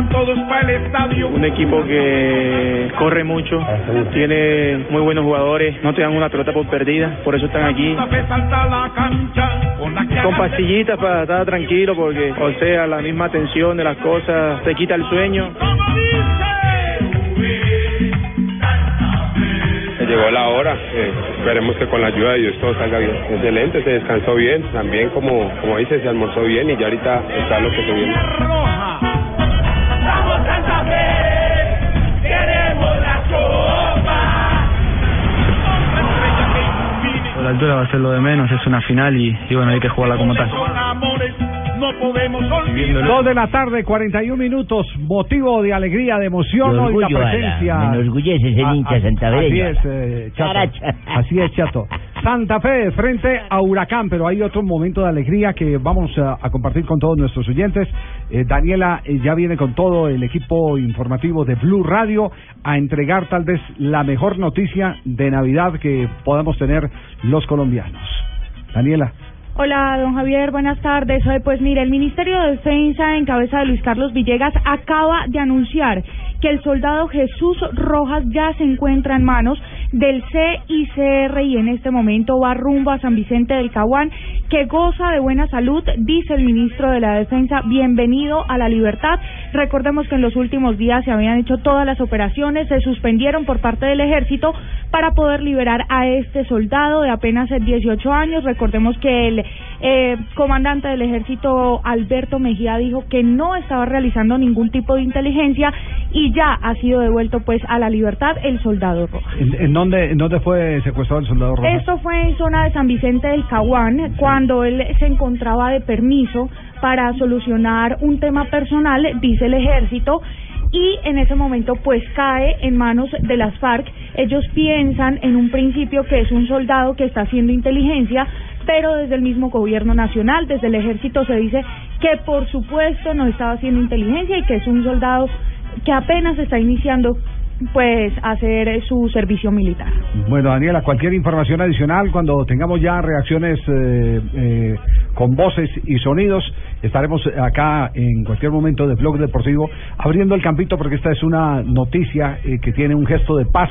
Salgan todos para el estadio. Un equipo que corre mucho, tiene muy buenos jugadores, no te dan una pelota por perdida, por eso están aquí. Con pastillitas para estar tranquilo, porque, o sea, la misma tensión de las cosas te quita el sueño. Llegó la hora, eh, esperemos que con la ayuda de Dios todo salga bien. Excelente, se descansó bien, también como, como dice, se almorzó bien y ya ahorita está lo que se viene. Santa Fe, queremos la copa. La altura va a ser lo de menos, es una final y, y bueno, hay que jugarla como tal. Son amores, no podemos olvidar. Dos de la tarde, 41 minutos, motivo de alegría, de emoción hoy la presencia. Me enorgullece ser Ah, hincha ah, santafereño. Así es, eh, Chato. Caracha. Así es, Chato. Santa Fe frente a Huracán, pero hay otro momento de alegría que vamos a, compartir con todos nuestros oyentes. Eh, Daniela eh, ya viene con todo el equipo informativo de Blue Radio a entregar tal vez la mejor noticia de Navidad que podamos tener los colombianos. Daniela. Hola, don Javier, buenas tardes. Pues mire, el Ministerio de Defensa, en cabeza de Luis Carlos Villegas, acaba de anunciar que el soldado Jesús Rojas ya se encuentra en manos del CICR y en este momento va rumbo a San Vicente del Caguán, que goza de buena salud, dice el ministro de la Defensa. Bienvenido a la libertad. Recordemos que en los últimos días se habían hecho todas las operaciones, se suspendieron por parte del ejército para poder liberar a este soldado de apenas 18 años. Recordemos que el eh, comandante del ejército, Alberto Mejía, dijo que no estaba realizando ningún tipo de inteligencia y ya ha sido devuelto pues a la libertad el soldado Rojas. ¿En, en dónde, en dónde fue secuestrado el soldado Rojas? Esto fue en zona de San Vicente del Caguán, cuando él se encontraba de permiso para solucionar un tema personal, dice el ejército, y en ese momento pues cae en manos de las FARC. Ellos piensan en un principio que es un soldado que está haciendo inteligencia, pero desde el mismo gobierno nacional, desde el ejército se dice que por supuesto no estaba haciendo inteligencia y que es un soldado que apenas está iniciando pues hacer su servicio militar. Bueno, Daniela, cualquier información adicional, cuando tengamos ya reacciones eh, eh, con voces y sonidos, estaremos acá en cualquier momento de Blog Deportivo abriendo el campito porque esta es una noticia eh, que tiene un gesto de paz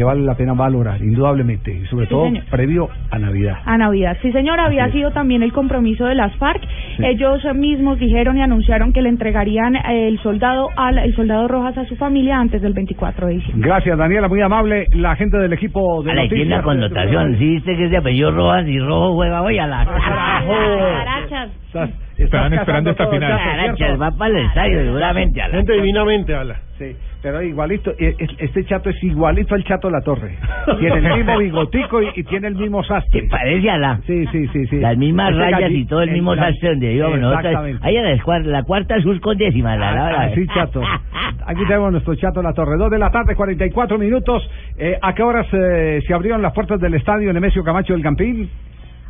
que vale la pena valorar, indudablemente, y sobre Sí, todo señor. previo a Navidad. A Navidad. Sí, señor, había Así es. sido también el compromiso de las FARC. Sí. Ellos mismos dijeron y anunciaron que le entregarían el soldado al el soldado Rojas a su familia antes del 24 de diciembre. Gracias, Daniela, muy amable, la gente del equipo de tiene noticias. la connotación. Sí, viste que se apellido Rojas y Rojo juega hoy a la Carachas. Estás- Estaban esperando esta final. va para el estadio seguramente. A la divinamente habla. Sí, pero igualito, es- este chato es igualito al chato la torre. Tiene el mismo bigotico y, y tiene el mismo sastre. parece a la... Sí, sí, sí, sí. Las mismas rayas y todo el mismo la- sastre donde. Exactamente. Ahí a la, cuarta sur con décima, la la la- Así, chato. Aquí tenemos nuestro chato la torre. Dos de la tarde, 44 minutos. Eh, ¿A qué horas eh, se abrieron las puertas del estadio Nemesio Camacho del Campín?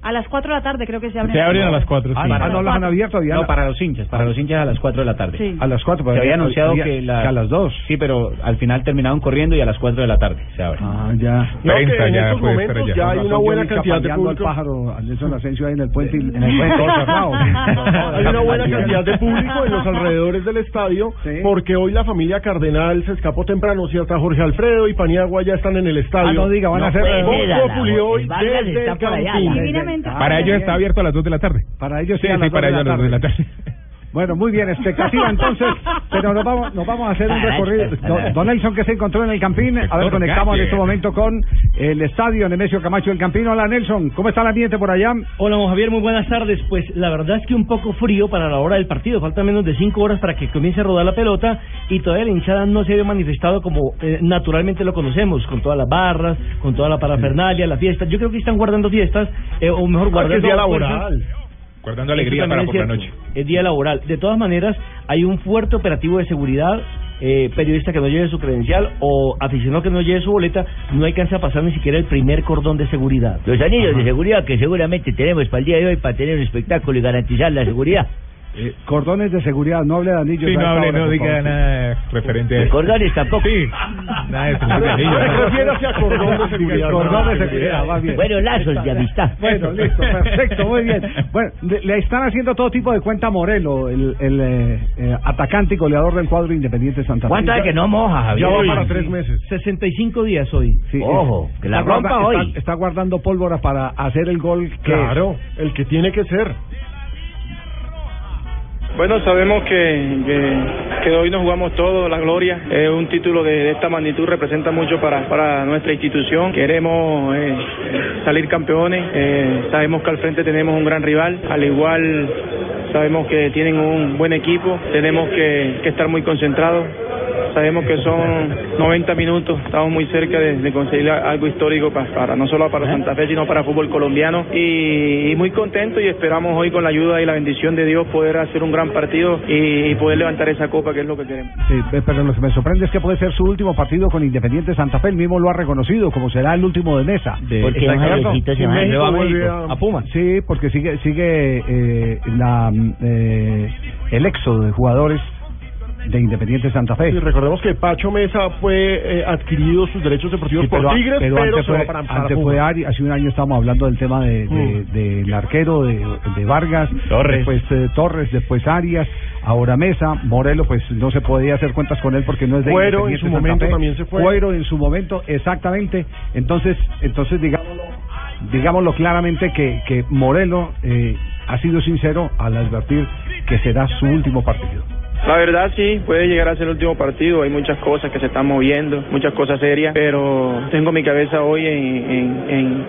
A las 4 de la tarde creo que se abren. Se abren a las 4. Ah, ah, no las han abierto todavía. No, para los hinchas, para los hinchas a las 4 de la tarde. Sí. A las 4. Se había anunciado que, la- a las 2. Sí, pero al final terminaron corriendo y a las 4 de la tarde se abre. Ah, ya. Prensa ya puede estar allá. ya hay una buena cantidad de público. al pájaro, Nelson Asensio ahí en el puente, en el puente. Hay una buena cantidad de público en los alrededores del estadio, Sí. porque hoy la familia Cardenal se escapó temprano, ¿cierto? Jorge Alfredo y Paniagua ya están en el estadio. Ah, no diga, van a hacer... puede Populi hoy desde el Para ellos está abierto a las 2 de la tarde. Para ellos Sí, sí, a sí, las para ellos a las 2 de la tarde. Bueno, muy bien, expectativa entonces, pero nos vamos, nos vamos a hacer un recorrido. Don, don Nelson que se encontró en el Campín, a ver, conectamos en este momento con el estadio Nemesio Camacho del Campín. Hola Nelson, ¿cómo está el ambiente por allá? Hola, Javier, muy buenas tardes. Pues la verdad es que un poco frío para la hora del partido. Faltan menos de cinco horas para que comience a rodar la pelota y todavía la hinchada no se había manifestado como eh, naturalmente lo conocemos, con todas las barras, con toda la parafernalia, la fiesta. Yo creo que están guardando fiestas, eh, o mejor Porque guardando... es día fuerzas. Guardando alegría para por la es noche. Es día laboral. De todas maneras, hay un fuerte operativo de seguridad. Eh, periodista que no lleve su credencial o aficionado que no lleve su boleta, no alcanza a pasar ni siquiera el primer cordón de seguridad. Los anillos de seguridad que seguramente tenemos para el día de hoy para tener un espectáculo y garantizar la seguridad. Eh, cordones de seguridad, no hable de anillos. Sí, a no hable, no diga nada referente a eso. Cordones tampoco. Sí, nada de Felipe Anillo, Se no. refiere hacia cordón de seguridad. Cordón de seguridad, va bien. Bueno, lazos de amistad. Bueno, listo, perfecto, muy bien. Bueno, le, le están haciendo todo tipo de cuenta a Morelo, el, el eh, eh, atacante y goleador del cuadro Independiente Santa Fe. ¿Cuánto es que no moja, Ya Javier? va para tres meses. 65 días hoy. Sí, Ojo, que la está rompa guarda- hoy. Está, está guardando pólvora para hacer el gol que Claro, el que tiene que ser. Bueno, sabemos que, que, que hoy nos jugamos todo, la gloria. Eh, un título de, esta magnitud representa mucho para, para nuestra institución. Queremos eh, salir campeones. Eh, sabemos que al frente tenemos un gran rival. Al igual, sabemos que tienen un buen equipo. Tenemos que, que estar muy concentrados. Sabemos que son 90 minutos, estamos muy cerca de, de conseguir algo histórico pa- para, no solo para Santa Fe, sino para el fútbol colombiano. Y, y muy contentos y esperamos hoy con la ayuda y la bendición de Dios poder hacer un gran partido y, y poder levantar esa copa que es lo que queremos. Sí, pero lo que me sorprende es que puede ser su último partido con Independiente Santa Fe. Él mismo lo ha reconocido, como será el último de mesa. Porque se En va. México vuelve a- A Puma. Sí, porque sigue sigue eh, la eh, el éxodo de jugadores de Independiente Santa Fe. Y recordemos que Pacho Mesa fue eh, adquirido sus derechos deportivos Sí, por Tigres, pero, pero antes fue, para, para antes Pumas. fue Ari, hace un año estábamos hablando del tema de, de- del arquero de, de Vargas, Torres. después eh, Torres, después Arias, ahora Mesa, Morelo, pues no se podía hacer cuentas con él porque no es de Cuero en su Santa momento Fe. también se fue. Cuero en su momento, exactamente. Entonces, entonces digámoslo, digámoslo claramente que, que Morelo eh, ha sido sincero al advertir que será su último partido. La verdad sí, puede llegar a ser el último partido, hay muchas cosas que se están moviendo, muchas cosas serias, pero tengo mi cabeza hoy en, en-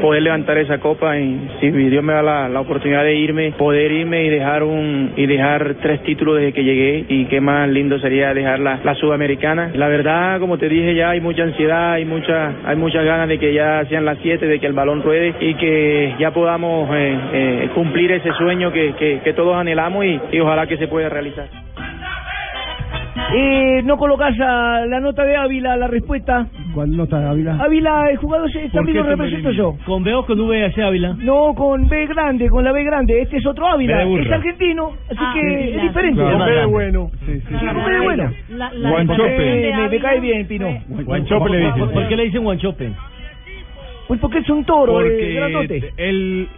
poder levantar esa copa y si Dios me da la, la oportunidad de irme, poder irme y dejar un y dejar tres títulos desde que llegué y qué más lindo sería dejar la, la sudamericana. La verdad, como te dije ya, hay mucha ansiedad, hay mucha hay muchas ganas de que ya sean las siete, de que el balón ruede y que ya podamos eh, eh, cumplir ese sueño que, que, que todos anhelamos y, y ojalá que se pueda realizar. Eh, no colocas a la nota de Ávila, la respuesta. ¿Cuál nota de Ávila? Ávila, el jugador se- también lo represento yo. ¿Con B o con V hace Ávila? No, con B grande, con la B grande. Este es otro Ávila. Es argentino, así Ah, que sí, es diferente. Con B de bueno. Sí, sí. Sí, con B de bueno. La, la Guanchope. Eh, me, cae bien, Pino. Guanchope le dicen. ¿Por, qué le dicen Guanchope? Pues porque es un toro, eh, grandote. Él,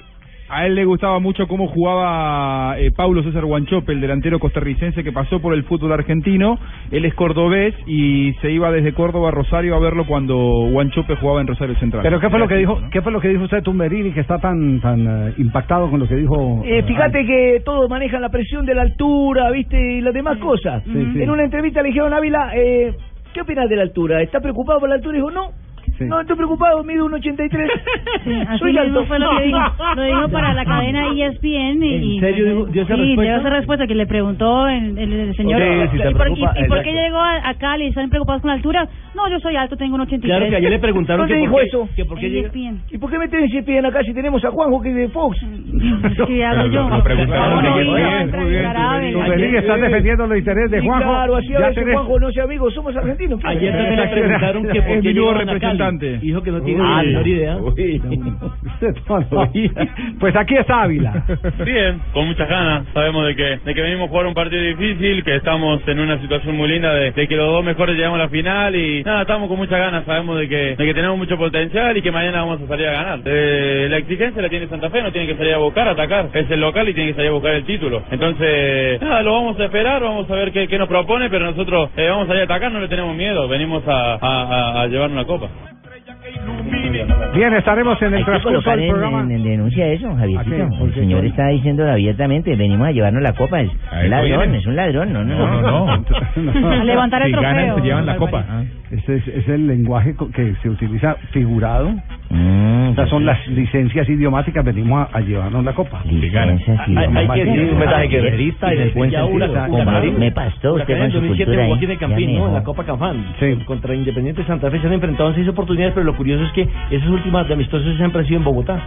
a él le gustaba mucho cómo jugaba eh, Paulo César Guanchope, el delantero costarricense que pasó por el fútbol argentino. Él es cordobés y se iba desde Córdoba a Rosario a verlo cuando Guanchope jugaba en Rosario Central. Pero qué fue lo que dijo, qué fue lo que dijo usted Tumberini que está tan tan eh, impactado con lo que dijo. Eh, fíjate que todos manejan la presión de la altura, ¿viste? Y las demás cosas. Sí, sí. En una entrevista le dijeron a Ávila, eh, ¿qué opinas de la altura? ¿Está preocupado por la altura? Y dijo, no. Sí. No estoy preocupado, mido un 83. Sí, así Soy mismo alto. fue lo que dijo. Lo dijo para la cadena E ESPN. Y, ¿En serio dijo- dio esa sí, respuesta? dio esa respuesta que le preguntó el, el, el señor. Si ¿Y, por, y- preocupa, y por qué llegó a, a Cali? ¿Están preocupados con la altura? No, yo soy alto, tengo un 83. Claro que ayer le preguntaron ¿Dónde que dijo por qué, eso? que por qué llega-. ¿Y por qué me tienen ESPN acá si tenemos a Juanjo que es de Fox? ¿Qué hago yo? Lo preguntaron ¿Cómo no muy bien, está defendiendo los intereses de Juanjo. claro, así a veces Juanjo no sea amigo, somos argentinos. Ayer también le preguntaron que por qué Cali. representante. Dijo que no tiene la menor idea. Pues aquí está Ávila. Bien, con muchas ganas. Sabemos de que, de que venimos a jugar un partido difícil, que estamos en una situación muy linda de, de que los dos mejores llegamos a la final y nada, estamos con muchas ganas. Sabemos de que, tenemos mucho potencial y que mañana vamos a salir a ganar. Eh, la exigencia la tiene Santa Fe, no tiene que salir a buscar, a atacar. Es el local y tiene que salir a buscar el título. Entonces, nada, lo vamos a esperar, vamos a ver qué, nos propone, pero nosotros eh, vamos a salir a atacar, no le tenemos miedo. Venimos a, a, a- a llevar una copa. Bien, estaremos en el transcurso del en, programa. en- en denuncia eso, Javiercito. ¿A qué? ¿Por El señor está diciendo abiertamente, venimos a llevarnos la copa. Es un ladrón, es un ladrón. No, no, no. No, no, no. A levantar el Si trofeo. ganan, se llevan la copa. Ese es, es el lenguaje que se utiliza figurado. Mm, Estas son las licencias idiomáticas. Venimos a, a llevarnos la copa. Licencias Hay, hay que decir un mensaje que Guerrista en el buen sentido. Me pastó usted Huracán con en su 2007 cultura jugó ahí. aquí en el Campín, ¿no? En la Copa Canfán. Sí. Contra Independiente Santa Fe se han enfrentado en seis oportunidades, pero lo curioso es que esas últimas de amistosos siempre han sido en Bogotá.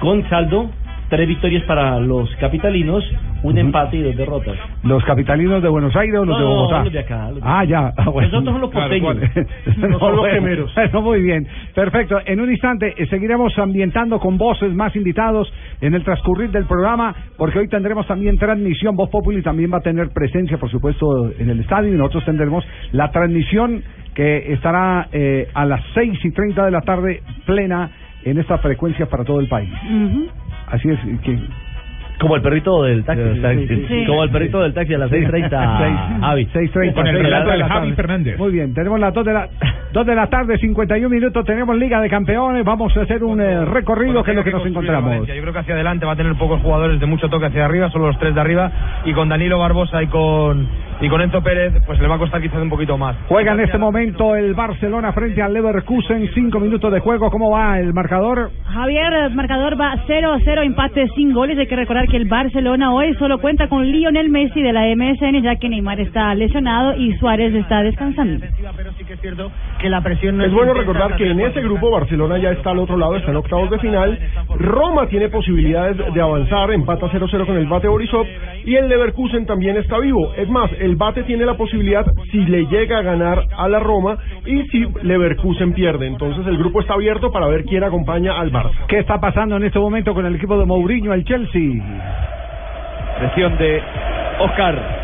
Con saldo, tres victorias para los capitalinos, un empate y dos derrotas. ¿Los capitalinos de Buenos Aires o los de No, Bogotá? los de acá, los de Ah, ya. Ah, bueno. Nosotros somos los Claro, porteños. ¿cuál? No son los gemelos. Bueno, muy bien. Perfecto. En un instante eh, seguiremos ambientando con voces más invitados en el transcurrir del programa, porque hoy tendremos también transmisión. Voz Populi también va a tener presencia, por supuesto, en el estadio y nosotros tendremos la transmisión que estará eh, a las seis y treinta de la tarde plena en esta frecuencia para todo el país. Ujú. Así es que Como el perrito del taxi. Sí, sí. Como el perrito del taxi a las 6.30. Javi. 6.30. Con el seis relato de del Javi. Fernández. Muy bien, tenemos las 2 de la, 2 de la tarde, 51 minutos, tenemos Liga de Campeones, vamos a hacer un eh, recorrido que es lo que nos encontramos. Yo creo que hacia adelante va a tener pocos jugadores de mucho toque hacia arriba, solo los tres de arriba, y con Danilo Barbosa y con y con Enzo Pérez, pues le va a costar quizás un poquito más. Juega en este momento el Barcelona frente al Leverkusen, 5 minutos de juego, ¿cómo va el marcador? Javier, el marcador va 0-0, empate sin goles. Hay que recordar que el Barcelona hoy solo cuenta con Lionel Messi de la MSN, ya que Neymar está lesionado y Suárez está descansando. Que la presión Es bueno recordar que en ese grupo Barcelona ya está al otro lado, está en octavos de final. Roma tiene posibilidades de avanzar, empata 0-0 con el Bate Borisov y el Leverkusen también está vivo. Es más, el Bate tiene la posibilidad si le llega a ganar a la Roma y si Leverkusen pierde. Entonces el grupo está abierto para ver quién acompaña al Barça. ¿Qué está pasando en este momento con el equipo de Mourinho, el Chelsea? Presión de Oscar.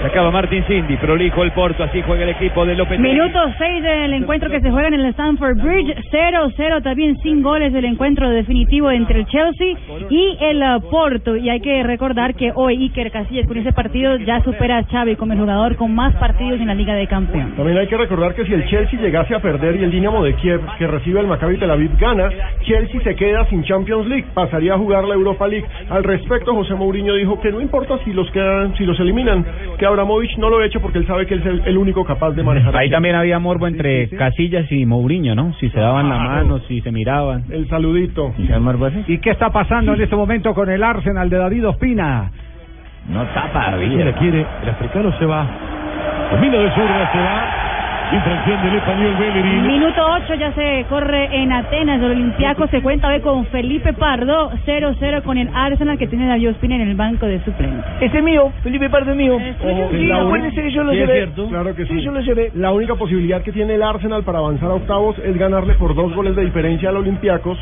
Se acaba Martin Cindy, prolijo el Porto, así juega el equipo de López. Minuto 6 del encuentro que se juega en el Stamford Bridge, 0-0 también sin goles del encuentro definitivo entre el Chelsea y el uh, Porto. Y hay que recordar que hoy Iker Casillas con ese partido ya supera a Xavi como el jugador con más partidos en la Liga de Campeones. También hay que recordar que si el Chelsea llegase a perder y el Dinamo de Kiev, que recibe el Maccabi Tel Aviv, gana, Chelsea se queda sin Champions League, pasaría a jugar la Europa League. Al respecto, José Mourinho dijo que no importa si los quedan, si los eliminan, que Abramovich no lo ha hecho porque él sabe que él es el, el único capaz de manejar. Ahí también había morbo entre Casillas y Mourinho, ¿no? Si se daban la mano, si se miraban. El saludito. ¿Y qué está pasando en este momento con el Arsenal de David Ospina? No tapa, Si la quiere, el africano se va. Camino de zurda se va. Infracción del español Bellerín. Minuto 8 ya se corre en Atenas. El Olympiaco se cuenta hoy con Felipe Pardo, 0-0 con el Arsenal que tiene a David Ospina en el banco de suplentes. Ese es mío, Felipe Pardo es mío. Ojo, Sí, la acuérdense que yo lo Sí, es llevé. cierto. Claro que sí. Sí, yo lo llevé. La única posibilidad que tiene el Arsenal para avanzar a octavos es ganarle por dos goles de diferencia al Olympiacos,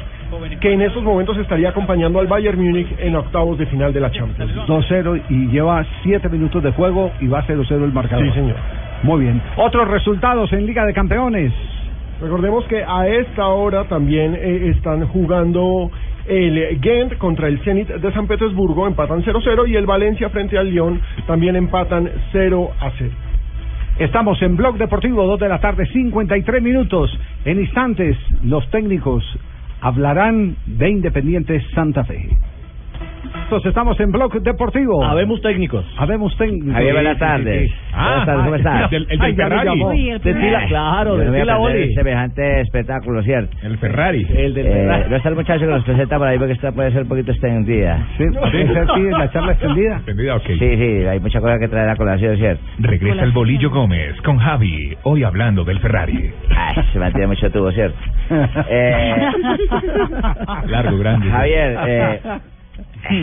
que en estos momentos estaría acompañando al Bayern Múnich en octavos de final de la Champions. 2-0 y lleva 7 minutos de juego y va 0-0 el marcador. Sí, señor. Muy bien. Otros resultados en Liga de Campeones. Recordemos que a esta hora también eh, están jugando el Gent contra el Zenit de San Petersburgo, empatan 0-0 y el Valencia frente al Lyon también empatan 0 a 0. Estamos en Blog Deportivo, 2 de la tarde, 53 minutos. En instantes, los técnicos hablarán de Independiente Santa Fe. Entonces, estamos en Blog Deportivo. Habemos técnicos. Habemos técnicos. Javier, buenas tardes. buenas tardes, ¿cómo estás? El, el del Ferrari. Uy, el Decila, primer- claro, Yo no voy a decila, perder Oli. semejante espectáculo, ¿cierto? El Ferrari. El del Eh, Ferrari. no está el muchacho que nos presenta por ahí porque esta puede ser un poquito extendida. Sí, ¿puede ser la charla extendida? ¿Entendida? Ok. Sí, sí, hay muchas cosas que traer a colación, ¿cierto? Regresa el Bolillo Gómez con Javi, hoy hablando del Ferrari. Ay, se mantiene mucho tubo, ¿cierto? Eh, Largo, grande. Javier, eh,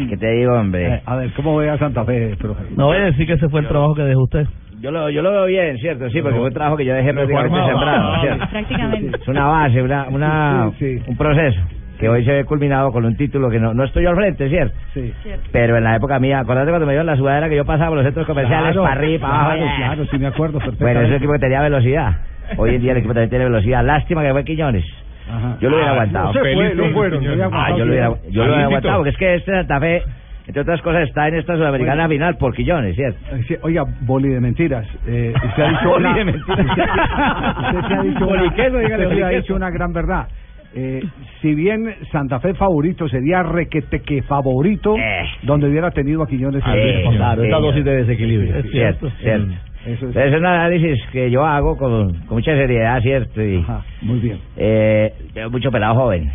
¿qué te digo, hombre? Eh, a ver, ¿cómo ve a Santa Fe, profe? No voy a decir que ese fue el trabajo que dejó usted. Yo lo, yo lo veo bien, ¿cierto? Sí, porque fue un trabajo que yo dejé prácticamente sembrado, ¿cierto? Prácticamente. Es una base, una, una, Sí, sí. un proceso que hoy se ve culminado con un título que no, no estoy yo al frente, ¿cierto? Sí. Pero en la época mía, acordate cuando me dieron la sudadera que yo pasaba por los centros comerciales Claro, para arriba, para abajo, claro, claro, sí me acuerdo Bueno, perfectamente. es un equipo que tenía velocidad. Hoy en día el equipo también tiene velocidad. Lástima que fue Quiñones. Ajá. Yo lo hubiera Ah, aguantado. no se fue, Feliz no fueron. Ah, yo lo hubiera, yo lo hubiera Alistito. aguantado porque es que este Santa Fe entre otras cosas, está en esta Sudamericana Bueno. final por Quillones, ¿cierto? Eh, sí, Oiga, boli de mentiras. Eh, usted ha dicho Boli una- de mentiras. Usted, usted sí ha dicho una, Boliqueso, dígale, usted ha dicho una gran verdad. Eh, si bien Santa Fe favorito sería requete que favorito, donde hubiera tenido a Quiñones. en el Eh, claro, esta dosis de desequilibrio. Es cierto, cierto. Eso es. Es un análisis que yo hago con, con mucha seriedad, ¿cierto? Y, muy bien. Eh, mucho pelado joven.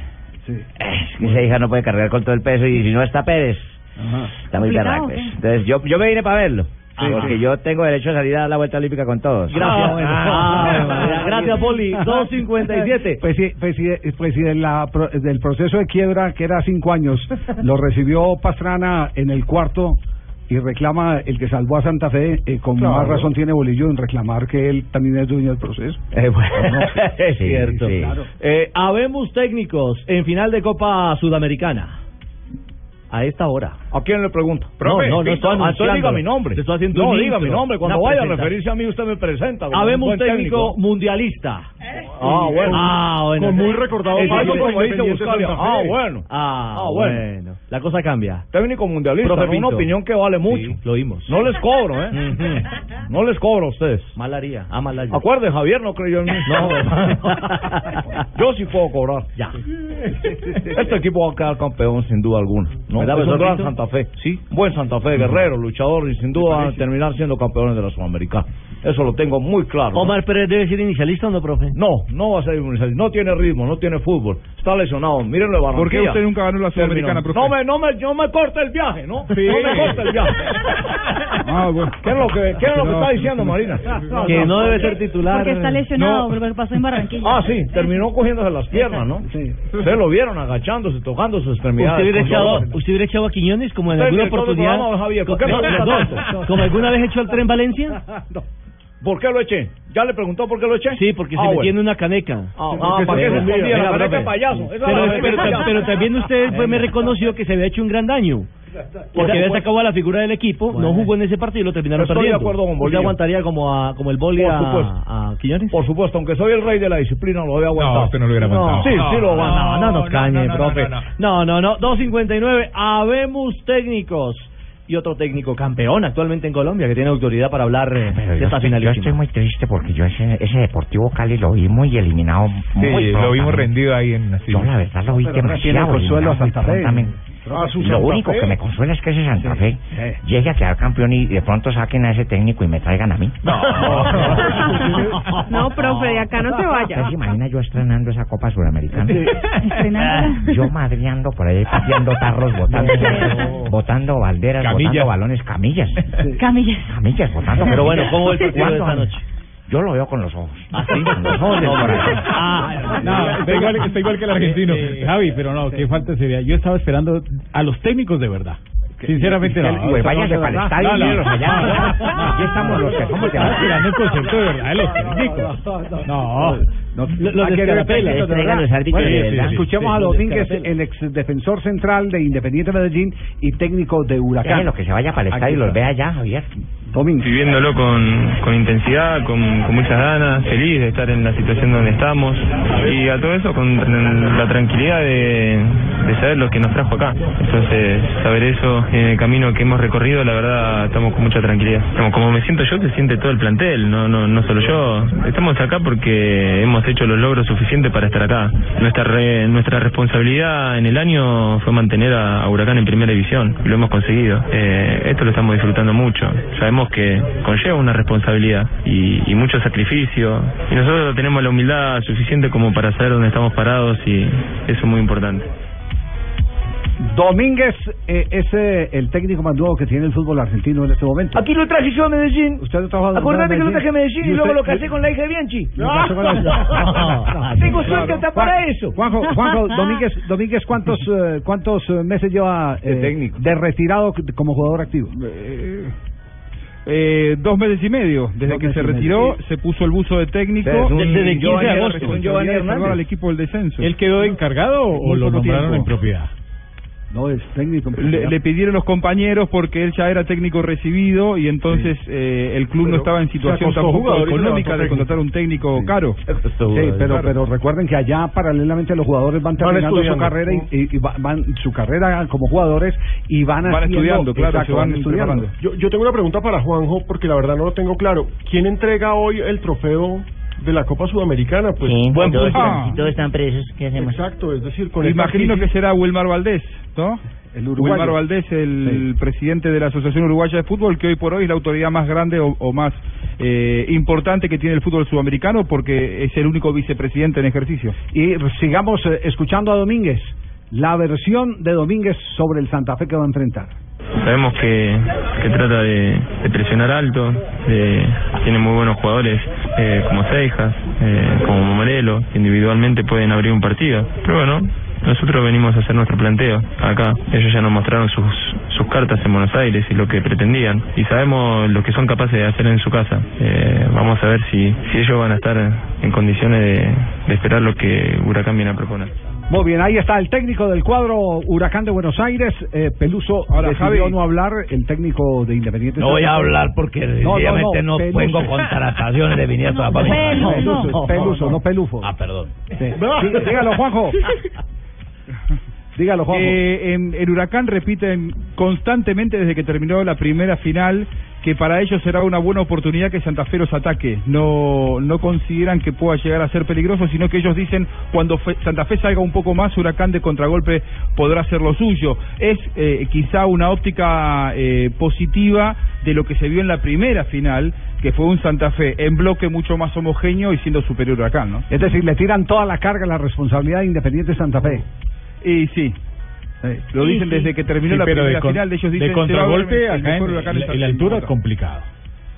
Sí. Es que esa hija no puede cargar con todo el peso y si no está Pérez, está muy. ¿qué? Entonces yo, yo me vine para verlo. Ah, porque sí. yo tengo derecho a salir a dar la vuelta olímpica con todos. Gracias. Ah, bueno. Gracias, Poli. 2.57. Pues sí, pues sí, pues sí, en la pro- del proceso de quiebra, que era cinco años, lo recibió Pastrana en el cuarto y reclama el que salvó a Santa Fe, eh, con Claro. más razón tiene Bolillo en reclamar que él también es dueño del proceso. Eh, es Sí, cierto. sí. Claro. Eh, habemos técnicos en final de Copa Sudamericana. A esta hora. ¿A quién le pregunto? No, no, no estoy anunciando. diga mi nombre. Estoy haciendo no, un diga mi nombre. Cuando vaya a referirse a mí, usted me presenta. un Habemos buen técnico mundialista. Ah, bueno. Ah, bueno. Con muy recordado como dice Buscalia. Ah, bueno. Ah, Ah, bueno. La cosa cambia. Técnico mundialista, Profe una opinión que vale mucho. Lo oímos. No les cobro, ¿eh? No les cobro a ustedes. Mal haría. Ah, mal haría. Javier no creyó en mí. No. Yo sí puedo cobrar. Ya. Este equipo va a quedar campeón sin duda alguna. ¿no? ¿Verdad, Es un gran? Santa Fe. Sí. Buen Santa Fe, guerrero, luchador y sin duda van a terminar siendo campeones de la Sudamericana. Eso lo tengo muy claro. ¿no? Omar Pérez debe ser inicialista o no, profe? No, no va a ser inicialista. No tiene ritmo, no tiene fútbol. Está lesionado. Mírenlo de Barranquilla. ¿Por qué usted nunca ganó la Sudamericana, profe? No me, no me, no me corte el viaje, ¿no? Sí. No me corte el viaje. Ah, bueno. ¿Qué es lo que, qué es lo que No. está diciendo Marina? Que no debe ser titular. Porque está lesionado, No. porque pasó en Barranquilla. Ah, sí, terminó cogiéndose las piernas, ¿no? Sí. Ustedes lo vieron agachándose, tocando sus extremidades. ¿Usted hubiera, echado. ¿Usted hubiera echado a Quiñones como en alguna oportunidad? ¿Como alguna vez echó al tren Valencia? ¿Por qué lo eché? ¿Ya le preguntó por qué lo eché? Sí, porque Ah, se metió bueno. en una caneca. Ah, ah, ¿para qué se escondía? La caneca de payaso. Pero, pero- de payaso. pero también usted fue, me reconoció que se había hecho un gran daño. Porque había sacado a la figura del equipo, no jugó en ese partido y lo terminaron Estoy de perdiendo. acuerdo con ¿Usted Bolillo. aguantaría como, a, como el boli Por a, a Quiñones? Por supuesto, aunque soy el rey de la disciplina, lo había aguantado. No, usted no lo hubiera aguantado. Sí, sí lo No, aguantaba. no, nos cañe, no, no, profe. no, no. No, no, no. 2.59. Habemos técnicos. Y otro técnico campeón actualmente en Colombia que tiene autoridad para hablar eh, de esta estoy, yo estoy muy triste porque yo ese, ese Deportivo Cali lo vi muy eliminado. Sí, muy lo vimos rendido ahí en así. Yo la verdad lo vi Pero no tiene demasiado consuelo a Fe. Lo único Fe. que me consuela es que ese Santa Fe sí. llegue a quedar campeón y de pronto saquen a ese técnico y me traigan a mí. No, profe, de acá no se ¿Usted vaya. se imagina yo estrenando esa Copa Suramericana? Estrenándola. Yo madreando por ahí, pateando tarros, botando, botando balderas, Camillas. botando balones, camillas. Camillas. Camillas, botando Pero bueno. ¿cómo ve el partido de esta noche? Yo lo veo con los ojos. ¿Ah, sí? Con los ojos del corazón. Ah, No, está igual, está igual que el argentino. Javi, pero no, qué falta sería. Yo estaba esperando a los técnicos de verdad. Sinceramente no. Pues váyase No, para el estadio no, y no. mírelos allá. Aquí estamos los que somos de Estaba esperando el concepto de verdad de los técnicos. No. Verdad. los de verdad. Escuchemos a los Domínguez, el ex defensor central de Independiente Medellín y técnico de Huracán. Déjelo que se vaya para el estadio y los vea allá, Javier. Domínguez. viviéndolo con, con intensidad, con, con muchas ganas, feliz de estar en la situación donde estamos y a todo eso con la tranquilidad de, de saber lo que nos trajo acá. Entonces, saber eso en el camino que hemos recorrido, la verdad, estamos con mucha tranquilidad. Como, como me siento yo, se siente todo el plantel, no, no, no solo yo. Estamos acá porque hemos hecho los logros suficientes para estar acá. Nuestra, nuestra responsabilidad en el año fue mantener a, a Huracán en primera división lo hemos conseguido. Eh, esto lo estamos disfrutando mucho. Sabemos que conlleva una responsabilidad y, y mucho sacrificio y nosotros tenemos la humildad suficiente como para saber dónde estamos parados y eso es muy importante. Domínguez eh, es eh, el técnico más nuevo que tiene el fútbol argentino en este momento. Aquí lo traje yo a Medellín. ¿Usted lo trajo a Acordate que lo traje a Medellín y, ¿Y luego lo casé con la hija de Bianchi. Tengo suerte hasta para eso. Juanjo, Juanjo, Domínguez, Domínguez ¿cuántos, eh, cuántos eh, meses lleva eh, De técnico. de retirado como jugador activo? Eh, dos meses y medio. Desde Dos que se retiró, medio. se puso el buzo de técnico. Es un desde el 15 de agosto. al equipo del descenso. ¿Él quedó encargado o Muy lo nombraron tiempo. en propiedad? No, es técnico. Le, le pidieron los compañeros porque él ya era técnico recibido y entonces eh, el club no estaba en situación tampoco económica de contratar un técnico caro. Sí, pero, pero recuerden que allá paralelamente los jugadores van Van terminando su carrera y, y- y va- van su carrera como jugadores y van, Van haciendo- estudiando, claro, exacto, se van estudiando. Yo, yo tengo una pregunta para Juanjo, porque la verdad no lo tengo claro. ¿Quién entrega hoy el trofeo de la Copa Sudamericana? Pues Sí, buen todos, punto. están, si todos están presos, ¿qué hacemos? Exacto, es decir, con Imagino crisis- que será Wilmar Valdés, ¿no? El uruguayo. Wilmar Valdés, el presidente de la Asociación Uruguaya de Fútbol, que hoy por hoy es la autoridad más grande o, o más eh, importante que tiene el fútbol sudamericano porque es el único vicepresidente en ejercicio. Y sigamos eh, escuchando a Domínguez. La versión de Domínguez sobre el Santa Fe que va a enfrentar. Sabemos que, que trata de, presionar alto, de- tiene muy buenos jugadores eh, como Seijas, eh, como Morelo, individualmente pueden abrir un partido. Pero bueno, nosotros venimos a hacer nuestro planteo acá. Ellos ya nos mostraron sus, sus cartas en Buenos Aires y lo que pretendían. Y sabemos lo que son capaces de hacer en su casa. Eh, vamos a ver si, si ellos van a estar en condiciones de, de esperar lo que Huracán viene a proponer. Muy bien, ahí está el técnico del cuadro Huracán de Buenos Aires, eh, Peluso. Ahora, decidió Javi. no hablar, el técnico de Independiente. No voy a hablar porque sencillamente no pongo contrataciones de Viniato a Pablo. Peluso, Peluso, Peluso, no Pelufo. Ah, perdón. Sí. Dí- Dígalo, Juanjo. Dígalo, Juanjo. Eh, en, en Huracán repiten constantemente desde que terminó la primera final que para ellos será una buena oportunidad que Santa Fe los ataque. No, no consideran que pueda llegar a ser peligroso, sino que ellos dicen cuando Fe- Santa Fe salga un poco más, Huracán de contragolpe podrá hacer lo suyo. Es eh, quizá una óptica eh, positiva de lo que se vio en la primera final, que fue un Santa Fe en bloque mucho más homogéneo y siendo superior a Huracán, ¿no? Es decir, le tiran toda la carga, la responsabilidad de Independiente Santa Fe. Y sí. Lo Sí, dicen sí. desde que terminó Sí, la pero primera de con- final, de ellos de dicen ver contragolpe acá en- está la en altura Bogotá. complicado.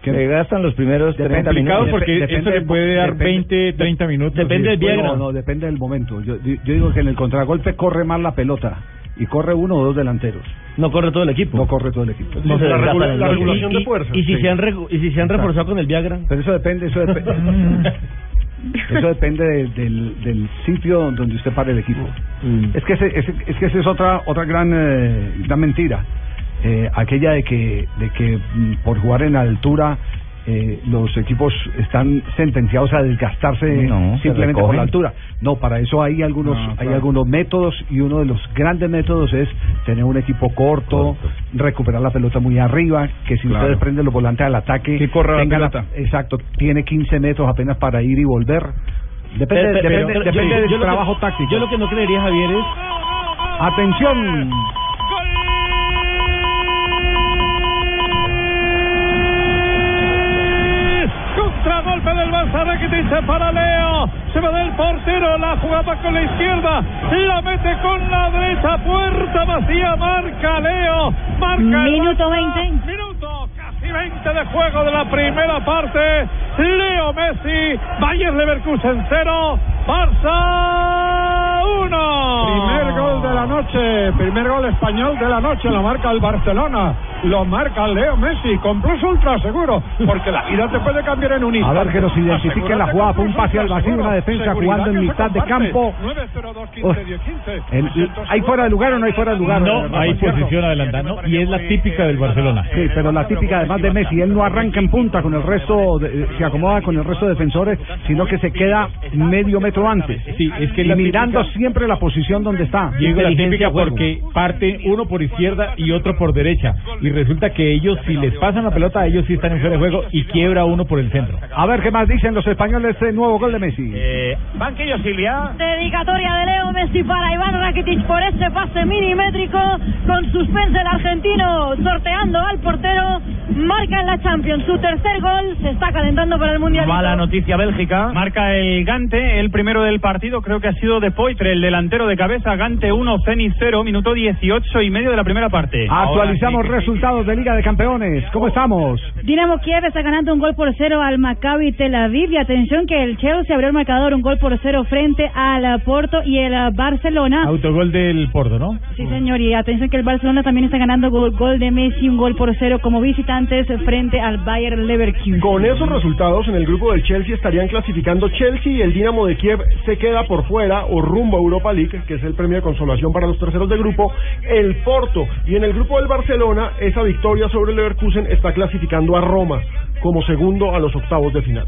Le gastan los primeros 30 complicado minutos. porque Dep- eso le puede dar depende- 20, 30 minutos. Depende y después- No, no, depende del momento. Yo, yo digo que en el contragolpe corre más la pelota y corre uno o dos delanteros. No corre todo el equipo. No corre todo el equipo. No se la regula- la regulación Y- de fuerza. Y si Sí. se han re- y si se han reforzado con el Viagra. Pero eso depende, eso depende. Eso depende de- del, del sitio donde usted pare el equipo. Es que ese, ese- es que esa es otra otra gran eh, gran mentira, Eh, aquella de que de que mm, por jugar en altura eh, los equipos están sentenciados a desgastarse No, simplemente por la altura. No, para eso hay algunos No, hay algunos métodos y uno de los grandes métodos es tener un equipo corto, recuperar la pelota muy arriba, que si Claro. ustedes prenden los volantes al ataque, Que corra la exacto, tiene 15 metros apenas para ir y volver. Depende, Pero- pero- depende, pero- depende yo- del yo lo que- trabajo táctico. Yo lo que no creería, Javier, es Atención. Contragolpe jugaba con la izquierda. La mete con la derecha, puerta vacía, marca Leo. Marca Minuto Barça. 20. Minuto casi 20 de juego de la primera parte. Leo Messi, Bayer Leverkusen 0, Barça 1. Primer gol de la noche, primer gol español de la noche, lo marca el Barcelona, lo marca Leo Messi, con plus ultra seguro, porque la vida te puede cambiar en un A instante. ver que nos identifique la jugada. Fue un pase al vacío, una defensa jugando en mitad de campo. Uf. El- ¿Hay fuera de lugar o no hay fuera de lugar? No, hay posición adelantada, ¿no? Y es la típica del Barcelona. Sí, pero la típica además de Messi, él no arranca en punta con el resto, de- eh, se acomoda con el resto de defensores, sino que se queda medio metro antes. Sí, es que y mirando típica- siempre la posición donde está. Diego, la típica porque parte uno por izquierda y otro por derecha. Y resulta que ellos, si les pasan la pelota, ellos sí están en fuera de juego y quiebra uno por el centro. A ver qué más dicen los españoles de nuevo gol de Messi. Banquillo Silvia. Dedicatoria de Leo Messi para Iván Rakitic por ese pase milimétrico con suspense el argentino sorteando al portero marca en la Champions su tercer gol se está calentando para el Mundial Mala noticia Bélgica. Marca el Gante, el primero del partido, creo que ha sido de Poitre, el delantero de cabeza. Gante 1, Zenit 0, minuto 18 y medio de la primera parte. Actualizamos resultados de Liga de Campeones. ¿Cómo estamos? Dinamo Kiev está ganando un gol por cero al Maccabi Tel Aviv y atención que el Chelsea abrió el marcador un gol por cero frente al Porto y el Barcelona. Autogol del Porto, ¿no? Sí, señor, y atención que el Barcelona también está ganando gol, gol de Messi, un gol por cero como visitante visitantes frente al Bayern Leverkusen. Con esos resultados en el grupo del Chelsea estarían clasificando Chelsea y el Dinamo de Kiev se queda por fuera o rumbo a Europa League, que es el premio de consolación para los terceros de grupo, el Porto. Y en el grupo del Barcelona, esa victoria sobre el Leverkusen está clasificando a Roma como segundo a los octavos de final.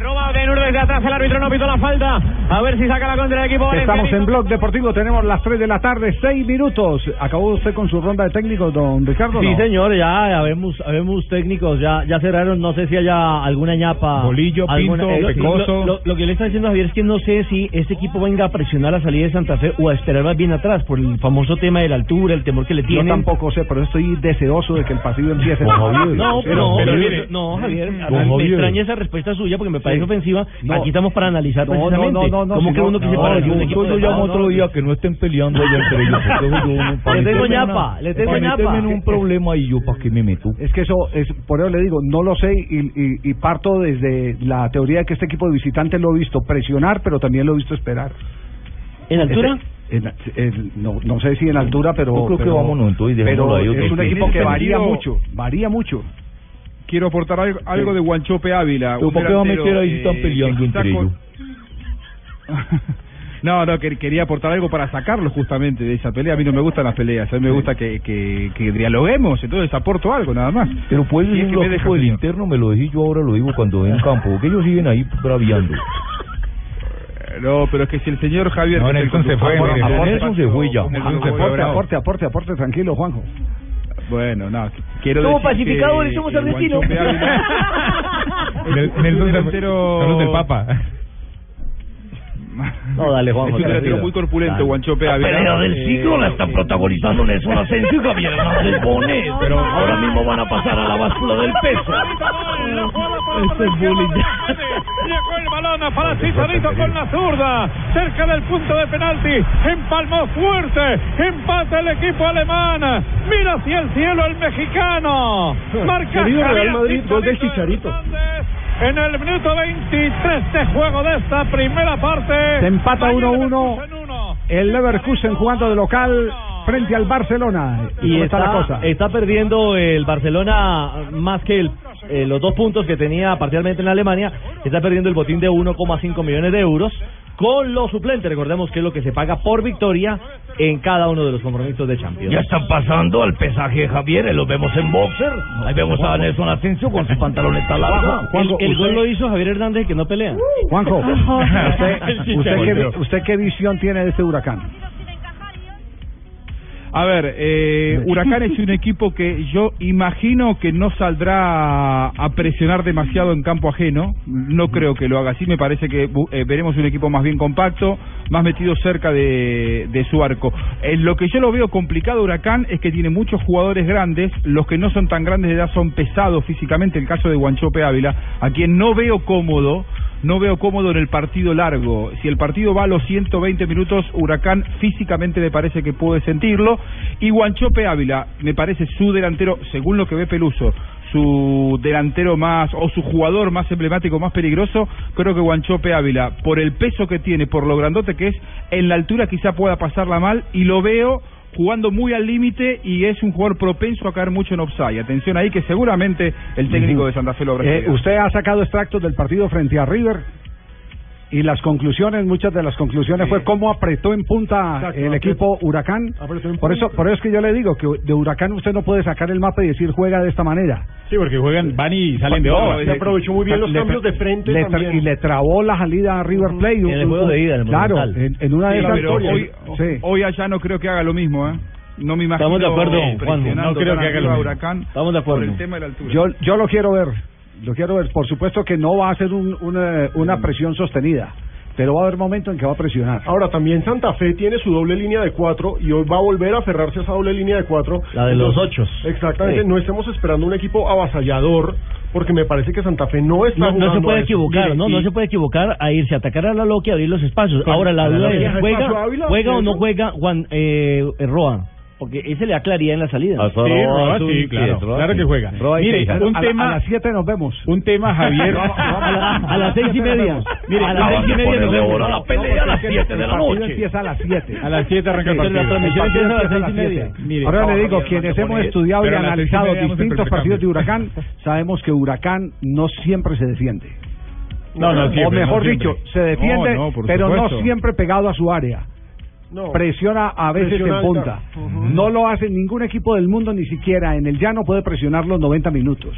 Roma Benur desde atrás, el árbitro no pitó la falta. A ver si saca la contra del equipo Estamos en Blog Deportivo, tenemos las 3 de la tarde, 6 minutos. ¿Acabó usted con su ronda de técnicos, don Ricardo? Sí, no? señor, ya habemos, habemos técnicos, ya ya cerraron, no sé si haya alguna ñapa. Bolillo, alguna- Pinto, eh, lo- Pecoso. Lo, lo- lo que le está diciendo Javier es que no sé si este equipo venga a presionar la salida de Santa Fe o a esperar más bien atrás por el famoso tema de la altura, el temor que le Yo tienen. tampoco sé, pero estoy deseoso de que el partido empiece. No, pero, no, pero no, Javier, me extraña esa respuesta suya porque me parece Sí. ofensiva. No. Aquí estamos para analizar precisamente. no, no, no, ¿Cómo que no- uno que se yo- un equipo yo llamo no, otro no, día que no estén peleando allá entre ellos. Le tengo ñapa, le tengo ñapa. un problema y yo para qué me meto. Es que eso, es por eso le digo, no lo sé y, y- y parto desde la teoría de que este equipo de visitantes lo he visto presionar, pero también lo he visto esperar. ¿En altura? Este- en- en- no, no sé si en altura, pero. Yo creo que pero- vámonos entonces, Pero ahí, es un equipo que varía mucho, varía mucho. Quiero aportar algo, algo de Guanchope Ávila. Un ¿por qué va a delantero, meter ahí si están eh, peleando entre ellos? No, no, que- quería aportar algo para sacarlo justamente de esa pelea. A mí no me gustan las peleas, a mí me gusta que, que, que dialoguemos, entonces aporto algo nada más. Pero puedes Si es decir que lo me que deja, fue el señor. interno, me lo dije yo ahora, lo digo cuando en campo, porque ellos siguen ahí braviando. No, pero es que si el señor Javier... No, Nelson se fue, Nelson se fue ya. Aporte, aporte, aporte, tranquilo, Juanjo. Bueno, no, quiero Somos decir pacificadores, que somos el argentinos. Nelson se- delantero... son los del Papa. No, dale, Juanjo, Es un delantero muy corpulento. Guanchope Ávila. pelea del Eh, siglo la están protagonizando Nelson Asensio y Javier Hernández Bonet. Pero ahora mismo van a pasar a la báscula del peso. Este es bullying. Llegó el balón para Chicharito con la zurda. Cerca del punto de penalti. Empalmó fuerte. Empata el equipo alemán. Mira hacia el cielo el mexicano. Marca Querido Real Madrid, gol del Chicharito. En el minuto 23 de juego de esta primera parte. Se empata Bayern 1-1. Leverkusen uno. El Leverkusen jugando de local frente al Barcelona. y ¿Cómo está, está la cosa? está perdiendo el Barcelona más que el, eh, los dos puntos que tenía parcialmente en Alemania, está perdiendo el botín de 1,5 millones de euros con los suplentes. Recordemos que es lo que se paga por victoria en cada uno de los compromisos de Champions. Ya están pasando al pesaje de Javier, eh, lo vemos en boxer. Ahí vemos a Nelson Asensio con sus pantalones largos. El, el gol lo hizo Javier Hernández que no pelea. Juanjo, ¿usted, usted, chicharito. qué, ¿usted qué visión tiene de este huracán? A ver, eh, Huracán es un equipo que yo imagino que no saldrá a presionar demasiado en campo ajeno. No creo que lo haga así. Me parece que eh, veremos un equipo más bien compacto, más metido cerca de, de su arco. En lo que yo lo veo complicado Huracán es que tiene muchos jugadores grandes. Los que no son tan grandes de edad son pesados físicamente. El caso de Guanchope Ávila, a quien no veo cómodo no veo cómodo en el partido largo. Si el partido va a los 120 minutos, Huracán físicamente me parece que puede sentirlo. Y Guanchope Ávila, me parece su delantero, según lo que ve Peluso, su delantero más, o su jugador más emblemático, más peligroso, creo que Guanchope Ávila, por el peso que tiene, por lo grandote que es, en la altura quizá pueda pasarla mal, y lo veo jugando muy al límite y es un jugador propenso a caer mucho en offside. Atención ahí que seguramente el técnico de Santa Fe lo habrá Eh, usted ha sacado extractos del partido frente a River y las conclusiones, muchas de las conclusiones fue cómo apretó en punta Exacto, el apretó- equipo Huracán. apretó Por eso, por eso es que yo le digo que de Huracán usted no puede sacar el mapa y decir juega de esta manera. Sí, porque juegan, van y salen de No, obra. se aprovechó muy bien los Le- cambios de frente le también. y le trabó la salida a River Plate. En el juego de ida, en el Claro, en, en una de Sí, esas. hoy, Sí. hoy allá no creo que haga lo mismo, ¿eh? No me imagino Estamos de acuerdo, presionando no creo que haga lo. Huracán Estamos de acuerdo. por el tema de la altura. Yo, yo lo quiero ver, lo quiero ver. Por supuesto que no va a ser un- una, una presión sostenida, pero va a haber momento en que va a presionar. Ahora también Santa Fe tiene su doble línea de cuatro y hoy va a volver a aferrarse a esa doble línea de cuatro. La de los ochos. Exactamente, Sí. no estemos esperando un equipo avasallador porque me parece que Santa Fe no está No, no se puede equivocar, ¿no? No se puede equivocar a irse a atacar a la Loki y abrir los espacios. Ahora la duda Loki. es, ¿Deja ¿juega, Ávila? juega o no juega Juan eh, Roa? Porque ese le da claridad en la salida. Sí, Roa, sí, claro, claro que juega. Mire, un a, tema, a las 7 nos vemos. un tema, Javier. a, la- a las seis y media. Mire, a las seis y media nos vemos. la pelea a las 7 de la partido noche. empieza a las 7. A las 7 arranca el Pero la partido. transmisión partido empieza a las empieza a seis y las media. Mire, Ahora le no, digo, quienes no hemos estudiado y analizado distintos partidos de. Huracán, sabemos que Huracán no siempre se defiende. No, no, o siempre, mejor no dicho, se defiende, No, no, pero supuesto. no siempre pegado a su área. No. Presiona a veces Presiona en punta. No lo hace ningún equipo del mundo, ni siquiera en el llano puede presionar los 90 minutos.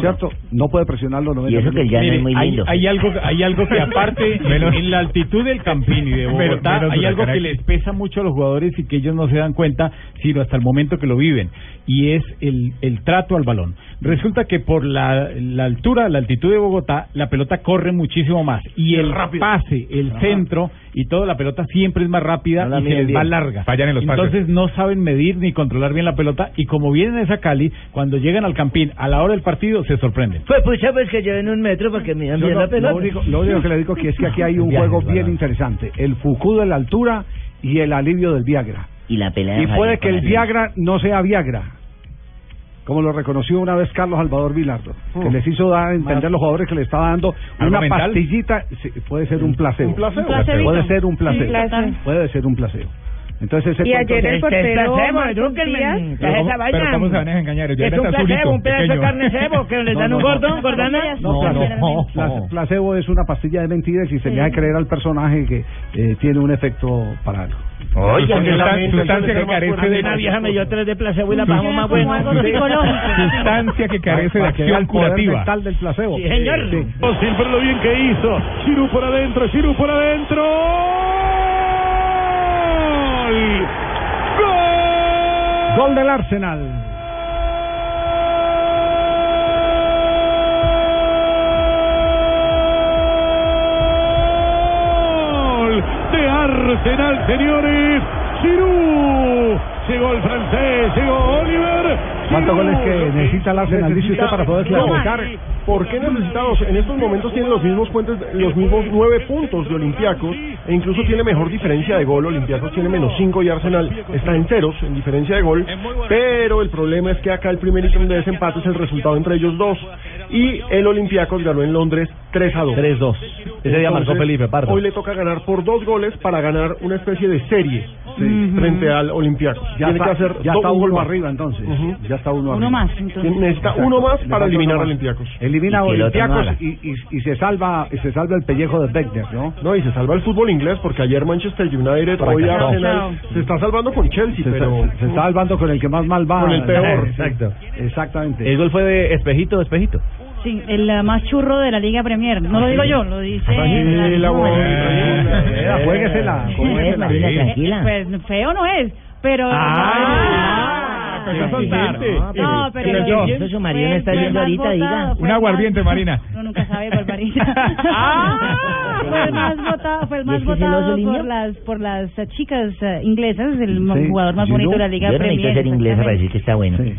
¿Cierto? No puede presionar los 90 minutos. Mire, hay, hay algo, hay algo que aparte, en la altitud del Campín y de Bogotá, menos hay algo que les pesa mucho a los jugadores y que ellos no se dan cuenta, sino hasta el momento que lo viven, y es el, el trato al balón. Resulta que por la, la altura, la altitud de Bogotá, la pelota corre muchísimo más, y el pase, el centro y toda la pelota siempre es más rápida No y se miden les va bien. larga. Fallan en los pases. Entonces no saben medir ni controlar bien la pelota, y como vienen a esa Cali, cuando llegan al Campín a la hora del partido, se sorprenden. Pues pucha, pues que lleven un metro para que midan bien no- la pelota. lo, único, lo único que le digo que es que aquí hay un juego bien ¿verdad? interesante. El Fuku de la altura y el alivio del Viagra. Y la pelea Y puede que el Viagra no sea Viagra. Como lo reconoció una vez Carlos Salvador Vilardo, que les hizo dar a entender a los jugadores que le estaba dando ¿Algo una mental? pastillita, sí, puede ser un placebo. Un placebo. Un placebito. Puede ser un placebo. Placebo. Puede ser un placebo. Entonces ese Y ayer el Este es portero placebo, Marcos edúquenme. Díaz- ¿Qué es Pero, ¿cómo, vaina? pero ¿cómo se van a engañar? Es un azulito, placebo, un pedazo de carne cebo que les No, dan no, un no. gordón, gordana. No, placebo, pla- placebo es una pastilla de mentiras y se le hace creer al personaje que eh, tiene un efecto para algo. Oye, Sustancia- sustancia que carece de Una vieja me dio tres de placebo y la bajamos más psicológico. Sustancia que carece de acción curativa. mental del placebo. Sí, señor. Siempre lo bien que hizo. Giroud por adentro, Giroud por adentro. ¡Gol! Gol del Arsenal. Arsenal, señores. Giroud. Llegó el francés, llegó Oliver. ¿Cuántos goles que necesita el Arsenal, dice usted, para poder clasificar? ¿Por qué necesitados? En estos momentos tiene los mismos puentes, los mismos nueve puntos de Olympiacos e incluso tiene mejor diferencia de gol. Olympiacos tiene menos cinco y Arsenal está en ceros en diferencia de gol. Pero el problema es que acá el primer ítem de desempate es el resultado entre ellos dos. Y el Olympiacos ganó en Londres 3 a 2. 3-2. Ese día marcó Felipe Pardo. Hoy le toca ganar por dos goles para ganar una especie de serie frente al Olympiacos. Ya Tiene está, que hacer ya está un uno gol más. arriba entonces. Ya está uno Uno arriba. más. entonces. Necesita Exacto. uno más para eliminar a. Olympiacos. Elimina a Olympiacos y, y, y se salva y se salva el pellejo de Beckner, ¿no? No, y se salva el fútbol inglés porque ayer Manchester United, hoy Arsenal, se está salvando con Chelsea, Se, pero se está salvando con el que más mal va. Con el peor. Exacto. Exactamente. El gol fue de espejito, espejito. Sí, el eh, más churro de la Liga Premier. No lo digo yo, lo dice. Tranquila, juéguesela, tranquila. Pues feo no es, pero. Ah, empezó a soltar. No, pero. Pero ¿qué es eso su marido no está viendo ahorita, diga. Un aguardiente, Marina. Uno nunca sabe por Marina. fue el más votado, fue el ¿Y más votado por las por las eh, chicas eh, inglesas, el Sí, jugador más bonito de la Liga Yo no necesito Premier. ser inglesa para decir que está bueno. Sí.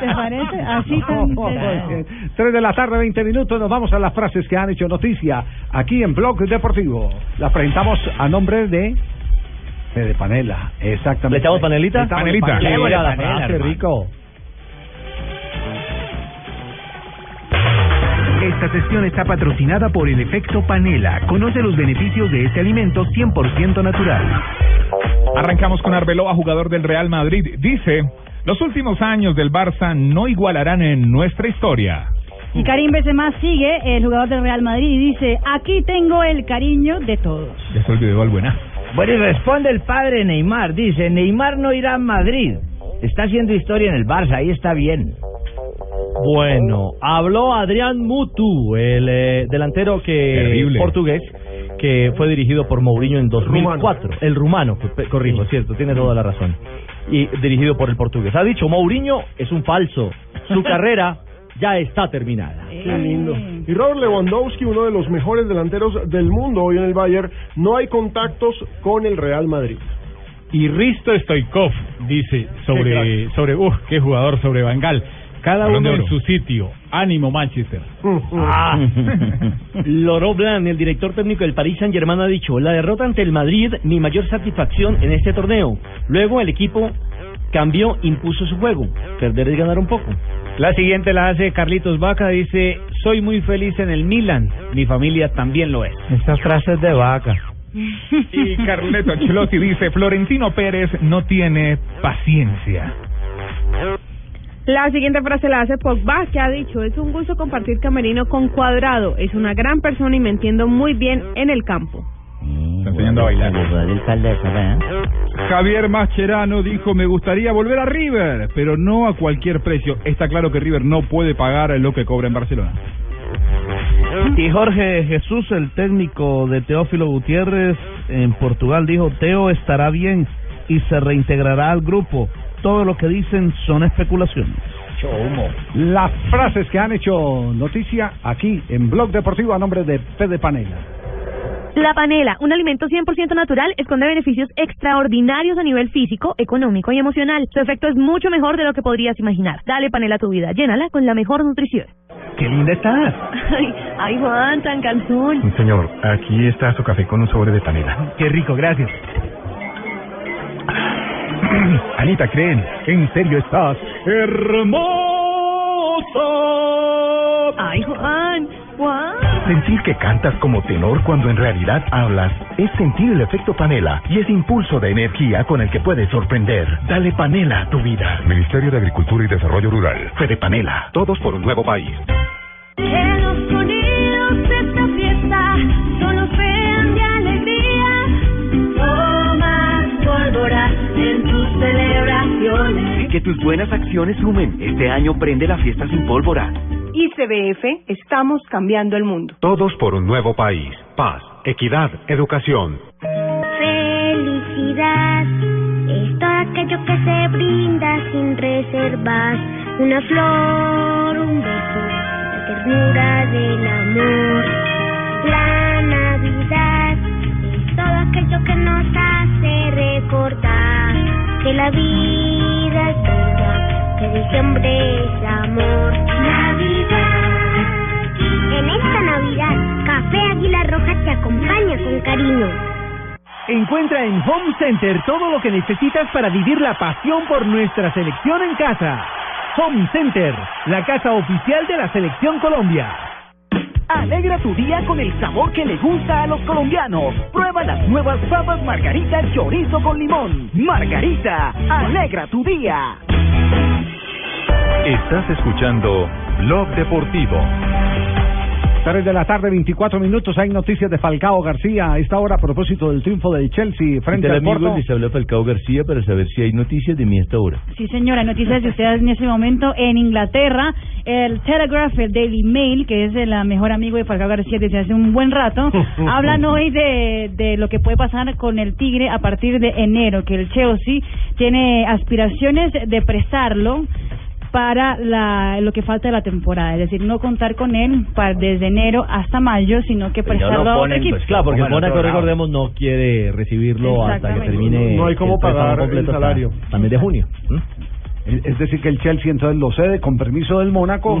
¿Te parece? Así tan. Tres de la tarde, 20 minutos. Nos vamos a las frases que han hecho noticia aquí en Blog Deportivo. Las presentamos a nombre de. De Panela, exactamente. ¿Le echamos panelita? Le echamos Panelita. panela. Qué Panela, frase, hermano. rico. Esta sesión está patrocinada por el efecto panela. Conoce los beneficios de este alimento 100% natural. Arrancamos con Arbeloa, jugador del Real Madrid. Dice, los últimos años del Barça no igualarán en nuestra historia. Y Karim Benzema sigue, el jugador del Real Madrid, y dice: Aquí tengo el cariño de todos. Ya se olvidó al buena. Bueno, y responde el padre Neymar. Dice, Neymar no irá a Madrid. Está haciendo historia en el Barça, ahí está bien. Bueno, habló Adrián Mutu, el eh, delantero que Terrible. portugués que fue dirigido por Mourinho en 2004. Rumano. El rumano, pe- corrijo, cierto, tiene toda la razón. Y dirigido por el portugués. Ha dicho, Mourinho es un falso. Su carrera ya está terminada. Qué lindo. Y Robert Lewandowski, uno de los mejores delanteros del mundo hoy en el Bayern, no hay contactos con el Real Madrid. Y Risto Stoikov dice sobre, sobre, uff, qué jugador, sobre Bangal. Cada Balón uno en su sitio. Ánimo, Manchester. Ah. Laurent Blanc, el director técnico del Paris Saint Germain, ha dicho, la derrota ante el Madrid, mi mayor satisfacción en este torneo. Luego el equipo cambió, impuso su juego. Perder es ganar un poco. La siguiente la hace Carlitos Vaca, dice, soy muy feliz en el Milan, mi familia también lo es. Estas frases de vaca. Y Carleto Ancelotti dice, Florentino Pérez no tiene paciencia. La siguiente frase la hace Pogba, que ha dicho, es un gusto compartir camerino con Cuadrado, es una gran persona y me entiendo muy bien en el campo. Está enseñando a bailar. Javier Mascherano dijo, me gustaría volver a River, pero no a cualquier precio. Está claro que River no puede pagar lo que cobra en Barcelona. Y Jorge Jesús, el técnico de Teófilo Gutiérrez en Portugal, dijo, Teo estará bien y se reintegrará al grupo. Todo lo que dicen son especulaciones. Las frases que han hecho noticia aquí en Blog Deportivo a nombre de Fede Panela. La panela, un alimento 100% natural, esconde beneficios extraordinarios a nivel físico, económico y emocional. Su efecto es mucho mejor de lo que podrías imaginar. Dale panela a tu vida, llénala con la mejor nutrición. ¡Qué linda estás! Ay, ay Juan, tan calzón. Señor, aquí está su café con un sobre de panela. ¡Qué rico, gracias! Anita, creen, en serio estás hermosa. Ay Juan, Juan. Sentir que cantas como tenor cuando en realidad hablas es sentir el efecto panela y ese impulso de energía con el que puedes sorprender. Dale panela a tu vida. Ministerio de Agricultura y Desarrollo Rural. Fede Panela. Todos por un nuevo país. Que los sonidos de esta fiesta solo sean de alegría. Toma pólvora en tus celebraciones. Que tus buenas acciones sumen. Este año prende la fiesta sin pólvora. ICBF, estamos cambiando el mundo. Todos por un nuevo país. Paz, equidad, educación. Felicidad es todo aquello que se brinda sin reservas. Una flor, un beso, la ternura del amor. La Navidad es todo aquello que nos hace recordar que la vida es bella, que diciembre es amor. Navidad. En esta Navidad, Café Águila Roja te acompaña con cariño. Encuentra en Home Center todo lo que necesitas para vivir la pasión por nuestra selección en casa. Home Center, la casa oficial de la Selección Colombia. Alegra tu día con el sabor que le gusta a los colombianos. Prueba las nuevas papas Margarita Chorizo con limón. Margarita, alegra tu día. Estás escuchando Blog Deportivo. 3 de la tarde, 24 minutos. Hay noticias de Falcao García a esta hora a propósito del triunfo del Chelsea frente al Porto. Les habla Falcao García para saber si hay noticias de mí hasta ahora. Sí, señora, noticias de ustedes en ese momento en Inglaterra. El Telegraph, el Daily Mail, que es el mejor amigo de Falcao García desde hace un buen rato, hablan hoy de, de lo que puede pasar con el Tigre a partir de enero, que el Chelsea tiene aspiraciones de prestarlo para la, lo que falta de la temporada, es decir, no contar con él para, desde enero hasta mayo, sino que prestarlo no a otro ponen, equipo. pues, claro, porque el Mónaco, recordemos, no quiere recibirlo hasta que Exactamente. termine No hay cómo el pagar el salario. mes de junio. Es es decir, que el Chelsea entonces lo cede con permiso del Mónaco,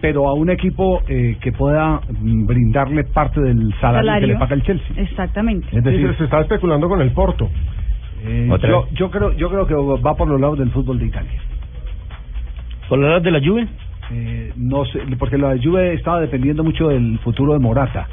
pero a un equipo eh, que pueda mm, brindarle parte del salario, Salario. que le paga el Chelsea. Exactamente. Es decir, Sí, se está especulando con el Porto. Eh, ¿Otra yo, yo creo yo creo que va por los lados del fútbol de Italia. ¿Por de la Juve? Eh, no sé, porque la Juve estaba dependiendo mucho del futuro de Morata.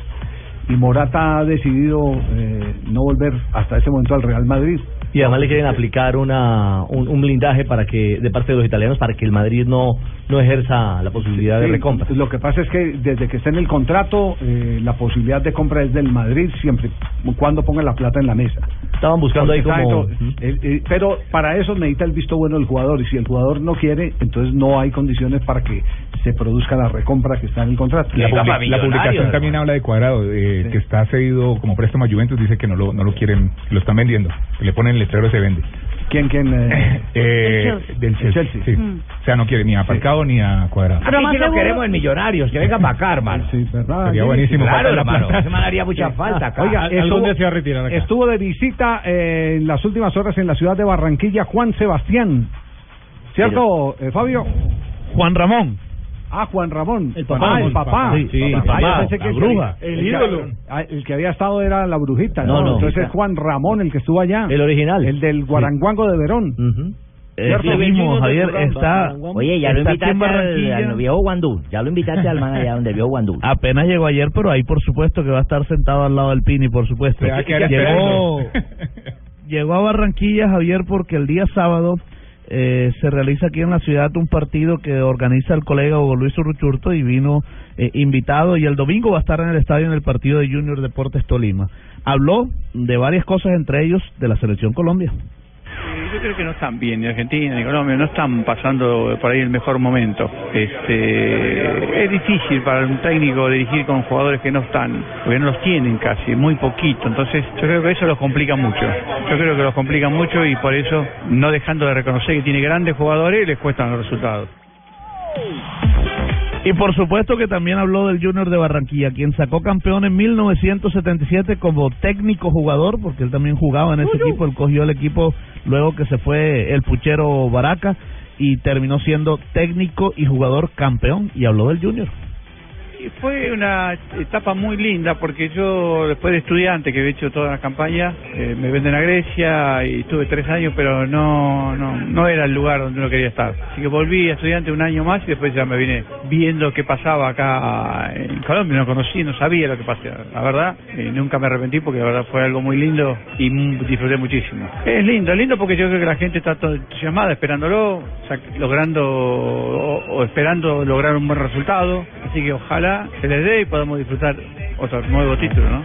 Y Morata ha decidido eh, no volver hasta ese momento al Real Madrid. Y además le quieren aplicar una, un, un blindaje para que de parte de los italianos para que el Madrid no, no ejerza la posibilidad de recompra. Lo que pasa es que desde que está en el contrato, eh, la posibilidad de compra es del Madrid siempre cuando ponga la plata en la mesa. Estaban buscando ahí como... está eh, eh, pero para eso necesita el visto bueno del jugador y si el jugador no quiere, entonces no hay condiciones para que se produzca la recompra que está en el contrato. La, public- la publicación también habla de Cuadrado, eh, que está cedido como préstamo a Juventus, dice que no lo, no lo quieren, lo están vendiendo, que le ponen el letrero se vende. ¿Quién, quién? eh? Eh, Chelsea. del Chelsea, El Chelsea. sí. Mm. O sea, no quiere ni a Falcao ni a Cuadrado. Aquí sí lo queremos en Millonarios, que venga para acá, hermano. Sí, ¿verdad? Sería buenísimo Claro, la hermano. plata. Ese man haría mucha falta acá. Oiga, estuvo, se va a retirar acá? estuvo de visita eh, en las últimas horas en la ciudad de Barranquilla Juan Sebastián. ¿Cierto, eh, Fabio? Juan Ramón. Ah, Juan Ramón. El papá. Ah, el papá. Sí, sí, el yo papá, pensé que la bruja. El ídolo. ah, El que había estado era la brujita. No, no. Entonces es Juan Ramón el que estuvo allá. El original. El del Guaranguango de Verón. Ese ¿Cierto? mismo, Javier, está... Oye, ya lo invitaste al, al viejo Guandú. Ya lo invitaste al man allá donde vio Guandú. Apenas llegó ayer, pero ahí por supuesto que va a estar sentado al lado del Pini, por supuesto. Llegó, llegó a Barranquilla, Javier, porque el día sábado eh, se realiza aquí en la ciudad un partido que organiza el colega Hugo Luis Urruchurto y vino eh, invitado y el domingo va a estar en el estadio en el partido de Junior Deportes Tolima. Habló de varias cosas, entre ellos de la selección Colombia. Eh, Yo creo que no están bien, ni Argentina ni Colombia, no están pasando por ahí el mejor momento. Este, es difícil para un técnico dirigir con jugadores que no están, porque no los tienen casi, muy poquito. Entonces, yo creo que eso los complica mucho. Yo creo que los complica mucho y por eso, no dejando de reconocer que tiene grandes jugadores, les cuestan los resultados. Y por supuesto que también habló del Junior de Barranquilla, quien sacó campeón en 1977 como técnico jugador, porque él también jugaba en ese equipo, él cogió el equipo luego que se fue el puchero Baraca y terminó siendo técnico y jugador campeón y habló del Junior. Y fue una etapa muy linda porque yo, después de estudiante que había hecho toda la campaña, eh, me venden a Grecia y estuve tres años, pero no, no, no era el lugar donde uno quería estar. Así que volví a estudiante un año más y después ya me vine viendo qué pasaba acá en Colombia. No conocí, no sabía lo que pasaba. La verdad, eh, nunca me arrepentí porque la verdad fue algo muy lindo y disfruté muchísimo. Es lindo, es lindo porque yo creo que la gente está todo entusiasmada esperándolo, logrando o, o esperando lograr un buen resultado. Así que ojalá se les dé y podamos disfrutar otro nuevo título, ¿no?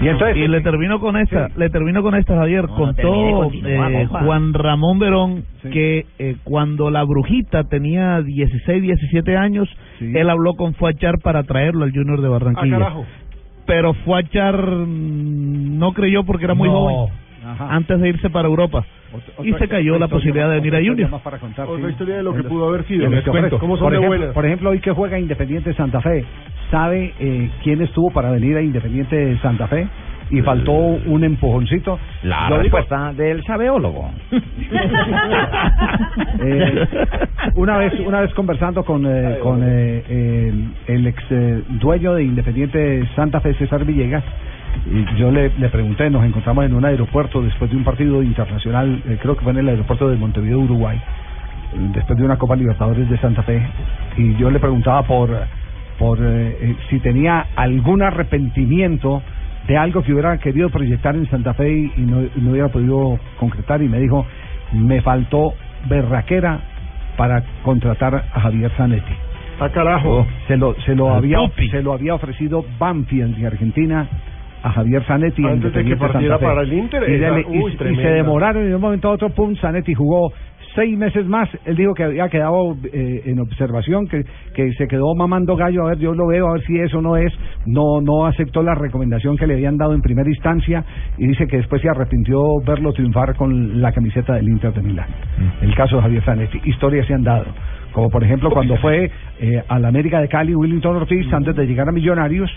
Y entonces y le termino con esta, le termino con esta Javier, contó termine, continúa, eh. Juan Ramón Verón que eh, cuando la brujita tenía 16, 17 años, él habló con Fuachar para traerlo al Junior de Barranquilla. Ah, carajo. Pero Fuachar mm, no creyó porque era muy No. joven Ajá. antes de irse para Europa y se cayó la posibilidad de venir a Junior. más para contar, Otra sí. historia de lo que los- pudo haber sido. que ofrezco. ¿Cómo son por de ejemplo, buenas? Por ejemplo, hoy que juega Independiente Santa Fe, ¿sabe eh, quién estuvo para venir a Independiente Santa Fe? Y faltó un empujoncito. La Yo digo- respuesta del sabeólogo. Eh, una vez una vez conversando con eh, con eh, el, el ex eh, dueño de Independiente Santa Fe César Villegas yo le, le pregunté nos encontramos en un aeropuerto después de un partido internacional eh, creo que fue en el aeropuerto de Montevideo Uruguay después de una Copa Libertadores de Santa Fe y yo le preguntaba por por eh, eh, si tenía algún arrepentimiento de algo que hubiera querido proyectar en Santa Fe y, y no, y no hubiera podido concretar y me dijo me faltó berraquera para contratar a Javier Zanetti. Ah, carajo. Se lo, se lo había se lo había ofrecido Banfield de Argentina a Javier Zanetti en Antes de que partiera para el Inter, y, uy, se demoraron y de un momento a otro pum Zanetti jugó seis meses más. Él dijo que había quedado eh, en observación que, que se quedó mamando gallo a ver yo lo veo a ver si eso no es. No no aceptó la recomendación que le habían dado en primera instancia y dice que después se arrepintió verlo triunfar con la camiseta del Inter de Milán. El caso de Javier Zanetti. Historias se han dado como por ejemplo cuando fue eh, a la América de Cali Willington Ortiz antes de llegar a Millonarios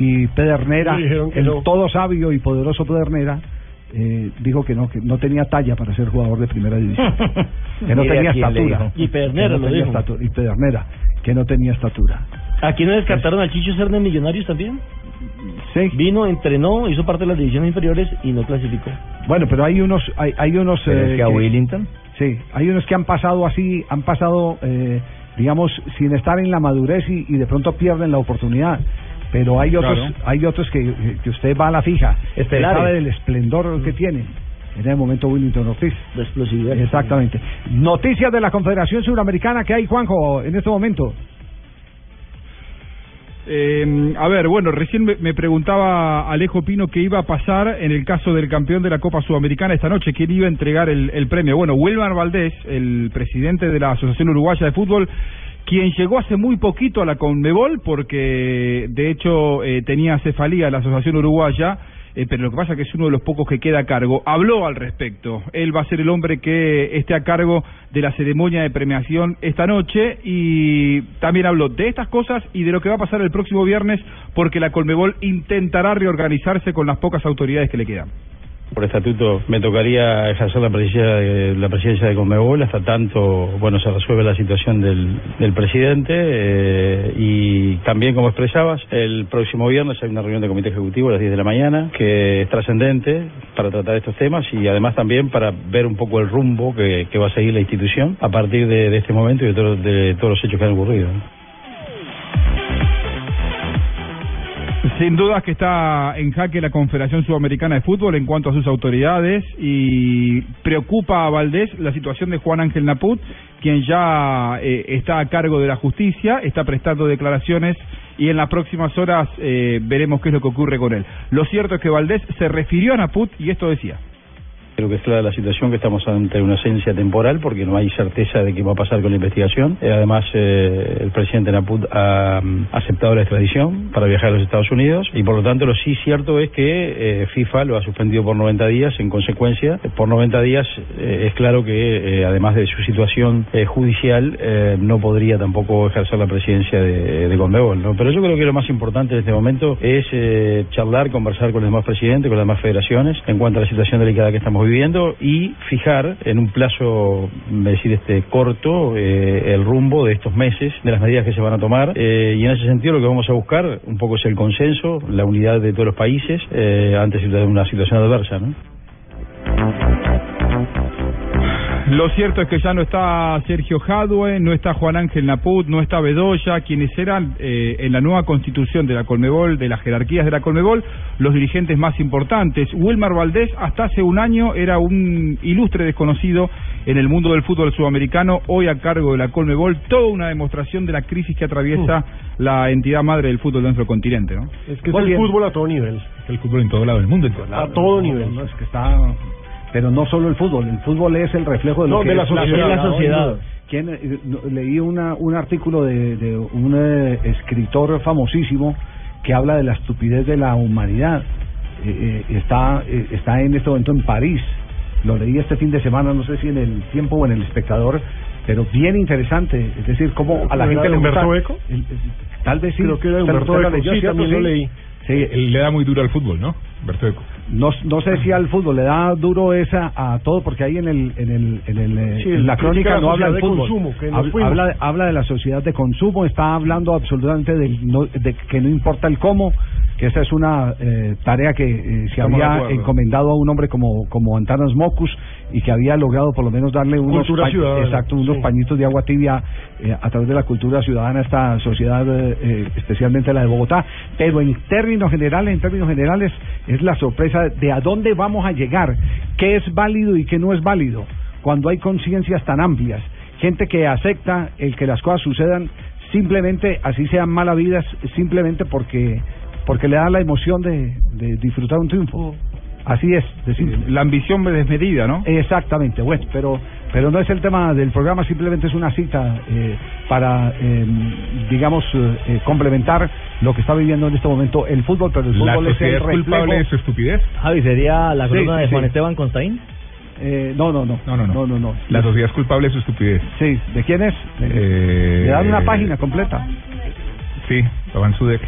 y Pedernera el no. todo sabio y poderoso Pedernera eh, dijo que no que no tenía talla para ser jugador de primera división que no tenía a quién le estatura. Y Pedernera no lo dijo. estatura, y Pedernera que no tenía estatura ¿Aquí no descartaron al Chicho Serna Millonarios también? Sí. Vino, entrenó, hizo parte de las divisiones inferiores y no clasificó. Bueno, pero hay unos, hay, hay unos. ¿Pero es que a Willington? Sí, hay unos que han pasado así, han pasado, eh, digamos, sin estar en la madurez y, y de pronto pierden la oportunidad. Pero hay otros, Claro. hay otros que, que usted va a la fija, usted sabe del esplendor que tiene. En el momento Willington Ortiz. La explosividad. Exactamente. Noticias de la Confederación Suramericana que hay, Juanjo, en este momento. Eh, a ver, bueno, recién me, me preguntaba Alejo Pino qué iba a pasar en el caso del campeón de la Copa Sudamericana esta noche, quién iba a entregar el, el premio. Bueno, Wilmar Valdés, el presidente de la Asociación Uruguaya de Fútbol, quien llegó hace muy poquito a la Conmebol, porque de hecho eh, tenía cefalía la Asociación Uruguaya, eh, pero lo que pasa es que es uno de los pocos que queda a cargo. Habló al respecto. Él va a ser el hombre que esté a cargo de la ceremonia de premiación esta noche y también habló de estas cosas y de lo que va a pasar el próximo viernes porque la Colmebol intentará reorganizarse con las pocas autoridades que le quedan. Por estatuto me tocaría ejercer la presidencia de, la presidencia de Conmebol hasta tanto bueno se resuelve la situación del, presidente eh, y también como expresabas el próximo viernes hay una reunión de comité ejecutivo a las 10 de la mañana que es trascendente para tratar estos temas y además también para ver un poco el rumbo que, que va a seguir la institución a partir de, de este momento y de, todo- de todos los hechos que han ocurrido. Sin dudas que está en jaque la Confederación Sudamericana de Fútbol en cuanto a sus autoridades y preocupa a Valdés la situación de Juan Ángel Naput, quien ya eh, está a cargo de la justicia, está prestando declaraciones y en las próximas horas eh, veremos qué es lo que ocurre con él. Lo cierto es que Valdés se refirió a Naput y esto decía. Creo que es clara la situación que estamos ante una ausencia temporal porque no hay certeza de qué va a pasar con la investigación. Eh, además, eh, el presidente Naput ha mm, aceptado la extradición para viajar a los Estados Unidos y por lo tanto lo sí cierto es que eh, FIFA lo ha suspendido por 90 días. En consecuencia, por 90 días es claro que además de su situación judicial no podría tampoco ejercer la presidencia de, de. Pero yo creo que lo más importante en este momento es charlar, conversar con los demás presidentes, con las demás federaciones en cuanto a la situación delicada que estamos viviendo y fijar en un plazo, decir este corto, eh, el rumbo de estos meses, de las medidas que se van a tomar eh, y en ese sentido lo que vamos a buscar un poco es el consenso, la unidad de todos los países eh, ante una situación adversa, ¿no? Lo cierto es que ya no está Sergio Jadue, no está Juan Ángel Naput, no está Bedoya, quienes eran eh, en la nueva constitución de la Colmebol, de las jerarquías de la Colmebol, los dirigentes más importantes. Wilmar Valdés hasta hace un año era un ilustre desconocido en el mundo del fútbol sudamericano, hoy a cargo de la Colmebol, toda una demostración de la crisis que atraviesa la entidad madre del fútbol de nuestro continente. ¿no? Es que es el fútbol a todo nivel. El fútbol en todo lado del mundo. En todo A todo nivel. No, es que está... Pero no solo el fútbol, el fútbol es el reflejo de lo No, que de la es sociedad. la sociedad. ¿Quién, eh, leí una, un artículo de, de un eh, escritor famosísimo que habla de la estupidez de la humanidad. Eh, eh, está, eh, está en este momento en París. Lo leí este fin de semana, no sé si en el tiempo o en el espectador, pero bien interesante. Es decir, cómo a la ¿Era gente le gusta... Humberto Eco? el- el- tal vez sí. Creo que era Humberto Eco, sí, también lo leí. Sí, Él le da muy duro al fútbol, ¿no? No, no sé si al fútbol le da duro esa a todo porque ahí en el en el en, el, eh, Sí, en la crónica no habla del de fútbol. consumo, habla, habla de la sociedad de consumo está hablando absolutamente del no- de que no importa el cómo que esa es una eh, tarea que eh, se Estamos de había encomendado a un hombre como como Antanas Mocus y que había logrado por lo menos darle unos pa- exacto unos sí. pañitos de agua tibia eh, a través de la cultura ciudadana a esta sociedad eh, eh, especialmente la de Bogotá. Pero en términos generales en términos generales es la sorpresa de a dónde vamos a llegar qué es válido y qué no es válido cuando hay conciencias tan amplias gente que acepta el que las cosas sucedan simplemente así sean malas vidas simplemente porque porque le da la emoción de, de disfrutar un triunfo así es decir La ambición desmedida, ¿no? Exactamente, bueno, pero pero no es el tema del programa, simplemente es una cita eh, para, eh, digamos, eh, complementar lo que está viviendo en este momento el fútbol, pero el ¿La fútbol es sociedad el es culpable de su estupidez? Javi, ¿sería la columna sí, de Juan sí. Esteban Constaín? Eh, no, no, no, No, no, no. no, no, no. La sociedad es culpable de su estupidez. Sí, ¿de quién es? Eh, Le dan una página completa. Sí, Iván Sudek.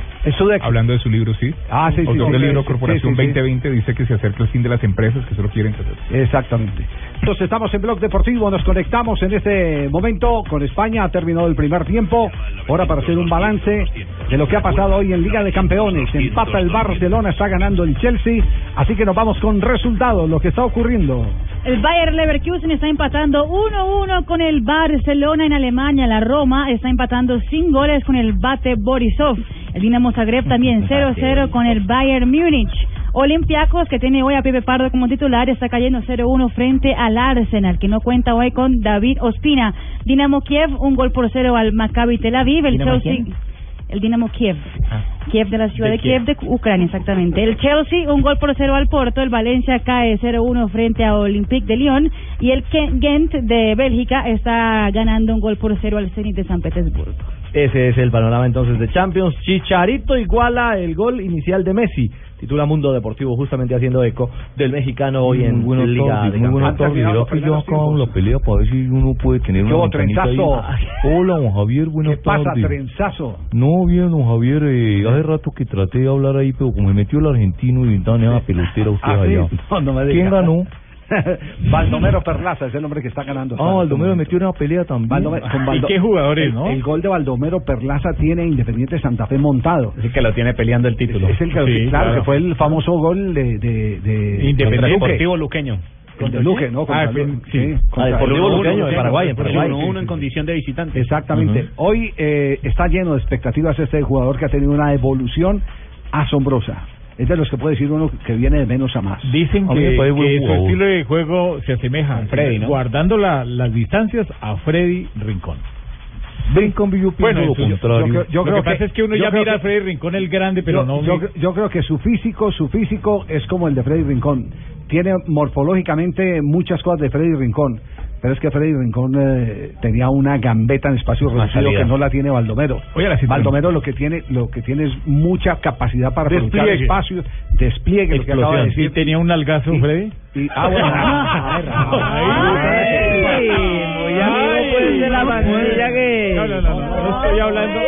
Hablando de su libro, sí. Ah, sí, sí, sí, libro sí, Corporación sí, sí, sí. 2020 dice que se acerca el fin de las empresas que solo quieren crecer. Exactamente. Entonces estamos en Blog Deportivo, nos conectamos en este momento con España, ha terminado el primer tiempo, ahora para hacer un balance de lo que ha pasado hoy en Liga de Campeones, empata el Barcelona, está ganando el Chelsea, así que nos vamos con resultados, lo que está ocurriendo. El Bayer Leverkusen está empatando 1-1 con el Barcelona en Alemania. La Roma está empatando sin goles con el Bate Borisov. El Dinamo Zagreb también 0-0 con el Bayern Múnich. Olympiacos, que tiene hoy a Pepe Pardo como titular, está cayendo 0-1 frente al Arsenal, que no cuenta hoy con David Ospina. Dinamo Kiev, un gol por cero al Maccabi Tel Aviv. El ¿Dinamo Chelsea, quién? el Dinamo Kiev. Kiev de la ciudad De de, Kiev, de Ucrania, exactamente. El Chelsea, un gol por cero al Porto. El Valencia cae 0-1 frente a Olympique de Lyon. Y el Ghent de Bélgica está ganando un gol por cero al Zenit de San Petersburgo. Ese es el panorama entonces de Champions. Chicharito iguala el gol inicial de Messi. Titula Mundo Deportivo justamente haciendo eco del mexicano hoy en Muy buenas Liga tardes, de muy. Verá que ya acabamos la pelea para ver si uno puede tener ¿Qué una ventanita ahí. trenzazo? Hola, don Javier, buenas ¿Qué pasa, tardes. trenzazo? No, bien, don Javier, eh, hace rato que traté de hablar ahí, pero como me metió el argentino y dan esa pelotera usted Ah, sí. allá. No, no me diga. ¿Quién ganó? Baldomero Perlaza es el hombre que está ganando. Ah, Baldomero metió una pelea también. Baldomero- con Baldo- el, El gol de Baldomero Perlaza tiene Independiente Santa Fe montado. Es el que lo tiene peleando el título. Es el que, Sí, claro, que fue el famoso gol de, de, de Independiente Luque. Deportivo Luqueño. Contra Luque, ¿no? Contra Ah, Lu- sí. contra- Ah, Deportivo Uno- Luqueño, de Paraguay, en sí, Paraguay. sí, Uno, uno sí. en condición de visitante. Exactamente. Hoy eh, está lleno de expectativas este jugador que ha tenido una evolución asombrosa. Es de los que puede decir uno que viene de menos a más. Dicen A que, que su estilo de juego se asemeja, Freddy, ¿no? guardando la- las distancias, a Freddy Rincón. Rincón yo Bueno, lo yo- contrario. yo creo- yo Lo que pasa es que uno yo ya mira a Freddy Rincón el grande, pero yo, no... yo, yo creo que su físico, su físico es como el de Freddy Rincón. Tiene morfológicamente muchas cosas de Freddy Rincón. Pero es que Freddy Rincón eh, tenía una gambeta en espacio reducido que no la tiene Baldomero. Oye, la situación- Baldomero lo que tiene lo que tiene es mucha capacidad para aprovechar Despliegue. espacio, despliegue, lo que acaba de Explosión. decir. ¿Y tenía un algazo, Freddy? Y- ah, bueno. Muy amigo pues de la manilla que... No, no, no, no, no estoy hablando...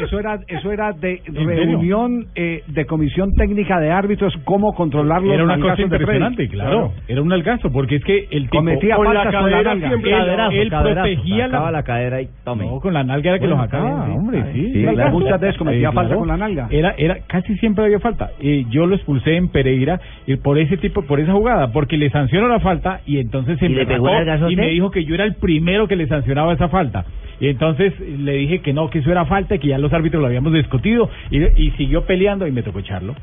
Eso era, eso era, de reunión eh, de comisión técnica de árbitros, cómo controlar los Era una cosa impresionante, claro. Era un algazo, porque es que el tipo Cometía con la la cadera nalga. siempre, Caderazo, él, él caderazo. protegía la... la cadera y tome. No, con la nalga era que Bueno, lo sacaba, hombre, sí. sí, claro. Muchas veces cometía falta con la nalga. Era, era, casi siempre había falta. Eh, yo lo expulsé en Pereira y por ese tipo, por esa jugada, porque le sancionó la falta y entonces se ¿Y me pegó y me dijo que yo era el primero que le sancionaba esa falta. Y entonces le dije que no, que eso era falta, que ya los árbitros lo habíamos discutido y, y siguió peleando y me tocó echarlo.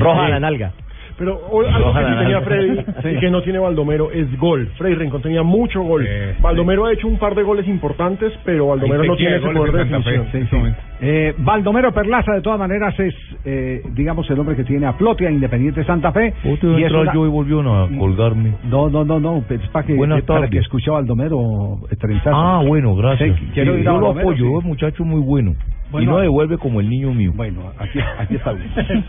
Roja a la nalga. Pero o- algo que sí tenía. Freddy Sí. y que no tiene Baldomero es gol. Freddy Rincón tenía mucho gol. Baldomero ha hecho un par de goles importantes, pero Baldomero no tiene ese poder de definición. Eh, Baldomero Perlaza, de todas maneras, es, eh, digamos, el hombre que tiene a flote a Independiente Santa Fe. Otro y entró una- yo y volvió a colgarme. No, no, no, no, es para que, Buenas para que a Baldomero eh, trenzarse. Ah, bueno, gracias. Sí, quiero Sí, ir a yo lo apoyo, sí. es un muchacho muy bueno. Bueno. y no devuelve como el niño mío. Bueno, aquí, aquí está bien.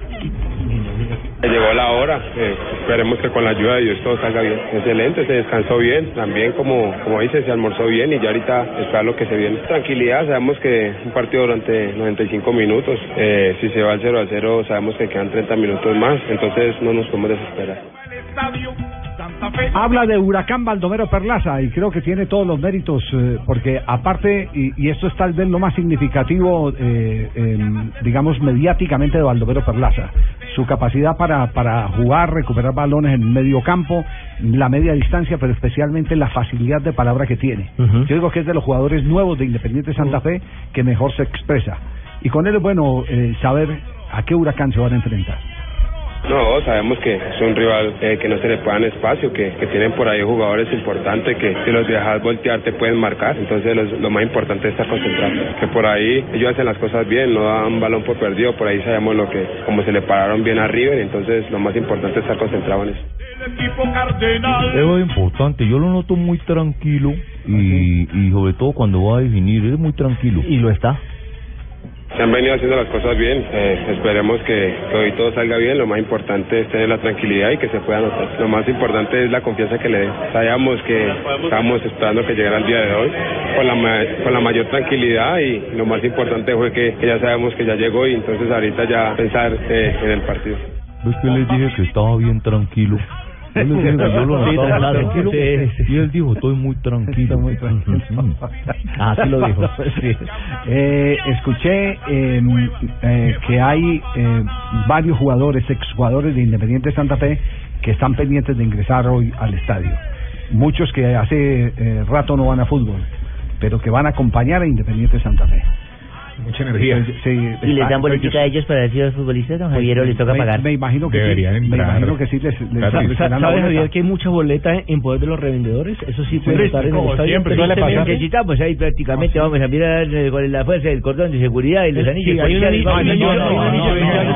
Llegó la hora, eh, esperemos que con la ayuda de Dios todo salga bien. Excelente, se descansó bien, también como, como dice, se almorzó bien y ya ahorita esperar lo que se viene. Tranquilidad, sabemos que un partido durante 95 minutos, eh, si se va al 0 a 0 sabemos que quedan 30 minutos más, entonces no nos podemos desesperar. Habla de Huracán Baldomero Perlaza y creo que tiene todos los méritos, eh, porque aparte, y, y esto es tal vez lo más significativo, eh, em, digamos, mediáticamente de Baldomero Perlaza, su capacidad para, para jugar, recuperar balones en medio campo, la media distancia, pero especialmente la facilidad de palabra que tiene. Yo digo que es de los jugadores nuevos de Independiente Santa Fe que mejor se expresa. Y con él es bueno eh, saber a qué Huracán se van a enfrentar. No, sabemos que es un rival eh, que no se le puede dar espacio, que, que tienen por ahí jugadores importantes que si los dejas voltear te pueden marcar. Entonces los- lo más importante es estar concentrado. Que por ahí ellos hacen las cosas bien, no dan balón por perdido. Por ahí sabemos lo que, como se le pararon bien a River. Entonces lo más importante es estar concentrado en eso. Eso es importante, yo lo noto muy tranquilo y, y sobre todo cuando va a definir, es muy tranquilo. Y lo está. Se han venido haciendo las cosas bien. eh, esperemos que, hoy todo salga bien. Lo más importante es tener la tranquilidad y que se pueda anotar. Lo más importante es la confianza que le den. Sabíamos que estábamos esperando que llegara el día de hoy con la, con la mayor tranquilidad y lo más importante fue que, ya sabemos que ya llegó y entonces ahorita ya pensar eh, en el partido. ¿Ves que les dije que estaba bien tranquilo? Yo dije que yo lo Sí, claro, sí, sí. Y él dijo, estoy muy tranquilo. muy tranquilo. Así lo dijo. Eh, escuché eh, eh, que hay eh, varios jugadores, exjugadores de Independiente Santa Fe, que están pendientes de ingresar hoy al estadio. Muchos que hace rato no van a fútbol, pero que van a acompañar a Independiente Santa Fe. Mucha energía. Sí, ¿Y les dan exacto, bolítica a ellos- para decir a los futbolistas, don Javier, o les toca me, pagar? Me imagino que Deberían sí. Me entrar. imagino que sí les, les, Sa- les sa- darán la ¿Sabe, boleta. Javier, que hay mucha boleta en poder de los revendedores? Eso sí puede estar en el estadio. tristemente. Necesitamos ahí prácticamente, vamos a mirar eh, con la fuerza del cordón de seguridad y los Sí, anillos hay un anillo- especial de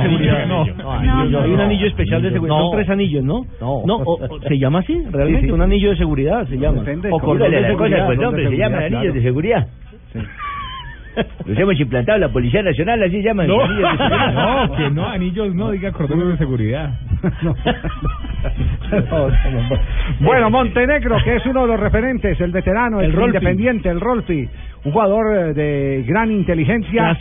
seguridad. hay un anillo especial de seguridad. Son tres anillos, ¿no? No. Se llama así, realmente, un anillo de seguridad se llama. O ¿cómo cordón de seguridad. nombre? Se llaman anillos de seguridad. Los hemos implantado la Policía Nacional, así llaman. No, no, que no, anillos no, diga cordones de seguridad. Bueno, Montenegro, que es uno de los referentes, el veterano, el, El independiente, el Rolfi. Un jugador eh, de gran inteligencia.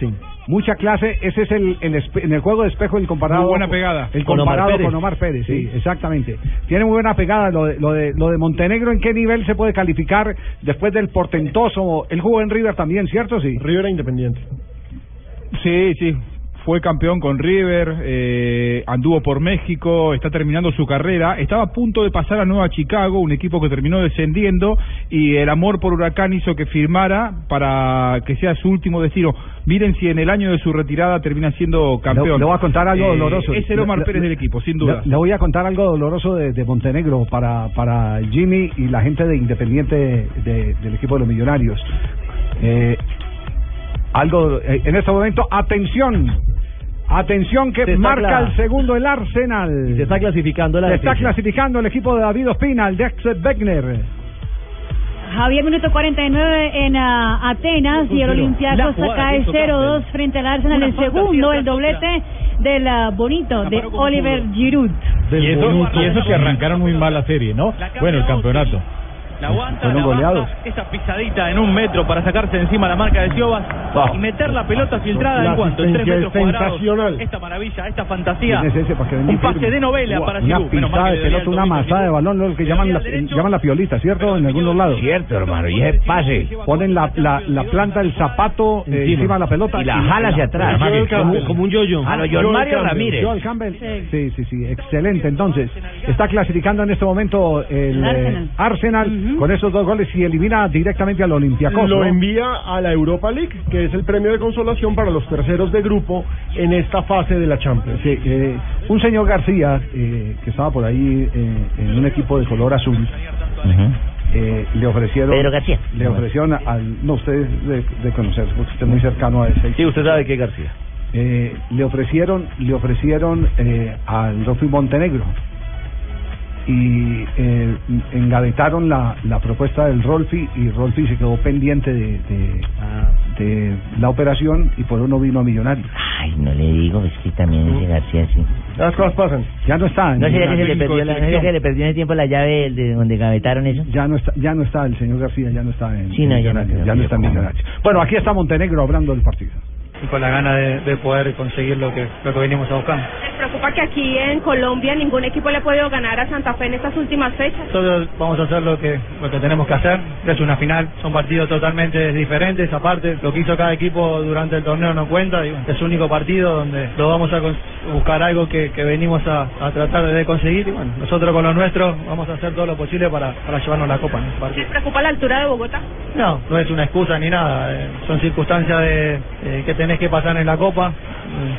Mucha clase, ese es el, el en el juego de espejo el comparado Muy buena pegada. el Con Omar comparado Pérez. con Omar Pérez, sí, Sí. exactamente. Tiene muy buena pegada lo de, lo de lo de Montenegro, ¿en qué nivel se puede calificar después del portentoso? Él jugó en River también, ¿cierto? Sí. River Independiente. Sí, sí. Fue campeón con River, eh, anduvo por México, está terminando su carrera, estaba a punto de pasar a Nueva Chicago, un equipo que terminó descendiendo y el amor por Huracán hizo que firmara para que sea su último destino. Miren si en el año de su retirada termina siendo campeón. Le, voy a contar algo Eh, doloroso. Es el Omar Le- Pérez le- del equipo, sin duda. Le, voy a contar algo doloroso de, de Montenegro para, para Jimmy y la gente de Independiente de- del equipo de los Millonarios. Eh, algo eh, en este momento, atención. Atención que marca el segundo el Arsenal. Se está clasificando la Se está clasificando el equipo de David Ospina, el de Axel Wegner. Javier, minuto 49 en ah, Atenas y el Olympiacos cae que hizo 0-2 frente al Arsenal. El segundo, el doblete del ah, bonito de Oliver Giroud. Y eso, y eso que arrancaron muy mal la serie, ¿no? Bueno, el campeonato. La aguanta, la baja, esa pisadita en un metro para sacarse encima la marca de Ciobas y meter la pelota filtrada La en cuanto, en tres metros es cuadrados. Esta maravilla, esta fantasía. ¿Quién es ese para Un y pase firme? de novela para Una Giroud. Menos mal pisada de pelota, el una tobillo masada de balón, lo que llaman la, llaman la piolita, ¿cierto? En algunos lados. Cierto, hermano, y ese pase. Ponen la, la, la planta del zapato eh, encima. de la pelota Y la jala hacia atrás. Como, Como un yo-yo. A lo John Mario Campbell, Ramírez. Joel Campbell. Sí, sí, sí, excelente. Entonces, está clasificando en este momento el eh, Arsenal. Con esos dos goles y elimina directamente al Olympiacos. Lo ¿no? envía a la Europa League, que es el premio de consolación para los terceros de grupo en esta fase de la Champions. Sí, eh, un señor García, eh, que estaba por ahí eh, en un equipo de color azul, eh, le ofrecieron... Pedro García. Le ofrecieron al... No, usted es de, de conocer, porque usted es muy cercano a ese. Sí, usted sabe que es García. Eh, le ofrecieron le ofrecieron eh, al Rolfi Montenegro y eh, engavetaron la, la propuesta del Rolfi y Rolfi se quedó pendiente de, de, de la operación y por uno vino a Millonarios. Ay, no le digo, es que también ese García sí. Las cosas pasan. Ya no está. en ¿No sería que se le Millonarios. perdió, la, no sería que le perdió en el tiempo la llave de donde gavetaron eso? Ya no está, ya no está el señor García, ya no está en, Sí, en no, ya no ya no está en Millonarios. Bueno, aquí está Montenegro hablando del partido. Y con la gana de, de poder conseguir lo que, lo que venimos a buscar. ¿Les preocupa que aquí en Colombia ningún equipo le ha podido ganar a Santa Fe en estas últimas fechas? Nosotros vamos a hacer lo que lo que tenemos que hacer. Es una final, son partidos totalmente diferentes. Aparte, lo que hizo cada equipo durante el torneo no cuenta. es un único partido donde lo vamos a buscar algo que, que venimos a, a tratar de conseguir. Y bueno, nosotros con los nuestros vamos a hacer todo lo posible para, para llevarnos la copa partido. ¿Les preocupa la altura de Bogotá? No, no es una excusa ni nada. eh, son circunstancias de eh, que tenés que pasar en la Copa.